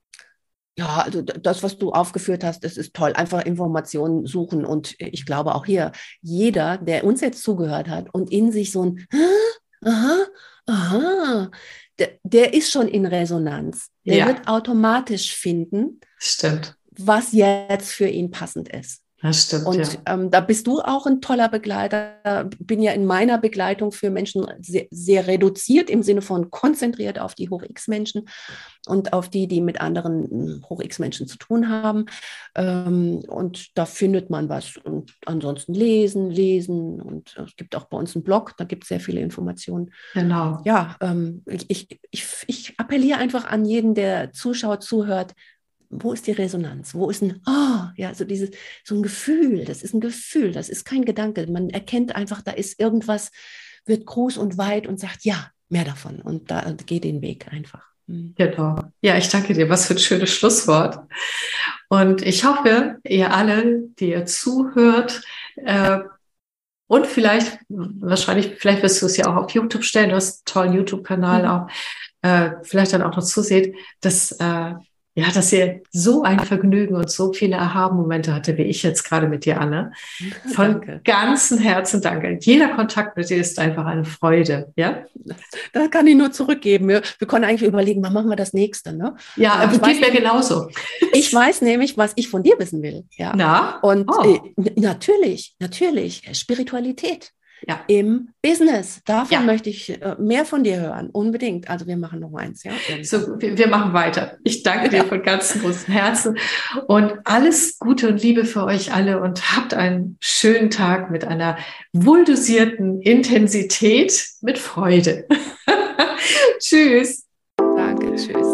Ja, also das, was du aufgeführt hast, das ist toll. Einfach Informationen suchen. Und ich glaube auch hier, jeder, der uns jetzt zugehört hat und in sich so ein, aha, aha, der, der ist schon in Resonanz. Der ja. wird automatisch finden, Stimmt. was jetzt für ihn passend ist. Das stimmt. Und ja. ähm, da bist du auch ein toller Begleiter. Bin ja in meiner Begleitung für Menschen sehr, sehr reduziert im Sinne von konzentriert auf die Hoch-X-Menschen und auf die, die mit anderen hm, Hoch-X-Menschen zu tun haben. Ähm, und da findet man was. Und ansonsten lesen, lesen. Und es gibt auch bei uns einen Blog, da gibt es sehr viele Informationen. Genau. Ja, ähm, ich, ich, ich appelliere einfach an jeden, der zuschaut, zuhört, wo ist die Resonanz? Wo ist ein, oh, ja, so dieses, so ein Gefühl, das ist ein Gefühl, das ist kein Gedanke. Man erkennt einfach, da ist irgendwas, wird groß und weit und sagt, ja, mehr davon. Und da geht den Weg einfach. Genau. Ja, ich danke dir. Was für ein schönes Schlusswort. Und ich hoffe, ihr alle, die ihr zuhört, äh, und vielleicht, wahrscheinlich, vielleicht wirst du es ja auch auf YouTube stellen, du hast einen tollen YouTube-Kanal mhm. auch, äh, vielleicht dann auch noch zuseht, dass äh, ja, dass ihr so ein Vergnügen und so viele Aha-Momente hatte, wie ich jetzt gerade mit dir, Anne. Von danke. ganzem Herzen danke. Jeder Kontakt mit dir ist einfach eine Freude, ja? Da kann ich nur zurückgeben. Wir, wir können eigentlich überlegen, wann machen wir das nächste, ne? Ja, aber geht mir genauso. Ich weiß nämlich, was ich von dir wissen will, ja. Na? Und oh. äh, natürlich, natürlich, Spiritualität ja. im Business. Davon ja. möchte ich äh, mehr von dir hören, unbedingt. Also wir machen noch eins, ja. So, wir, machen weiter. Ich danke dir von ganzem großem Herzen und alles Gute und Liebe für euch alle und habt einen schönen Tag mit einer wohldosierten Intensität mit Freude. tschüss. Danke, tschüss.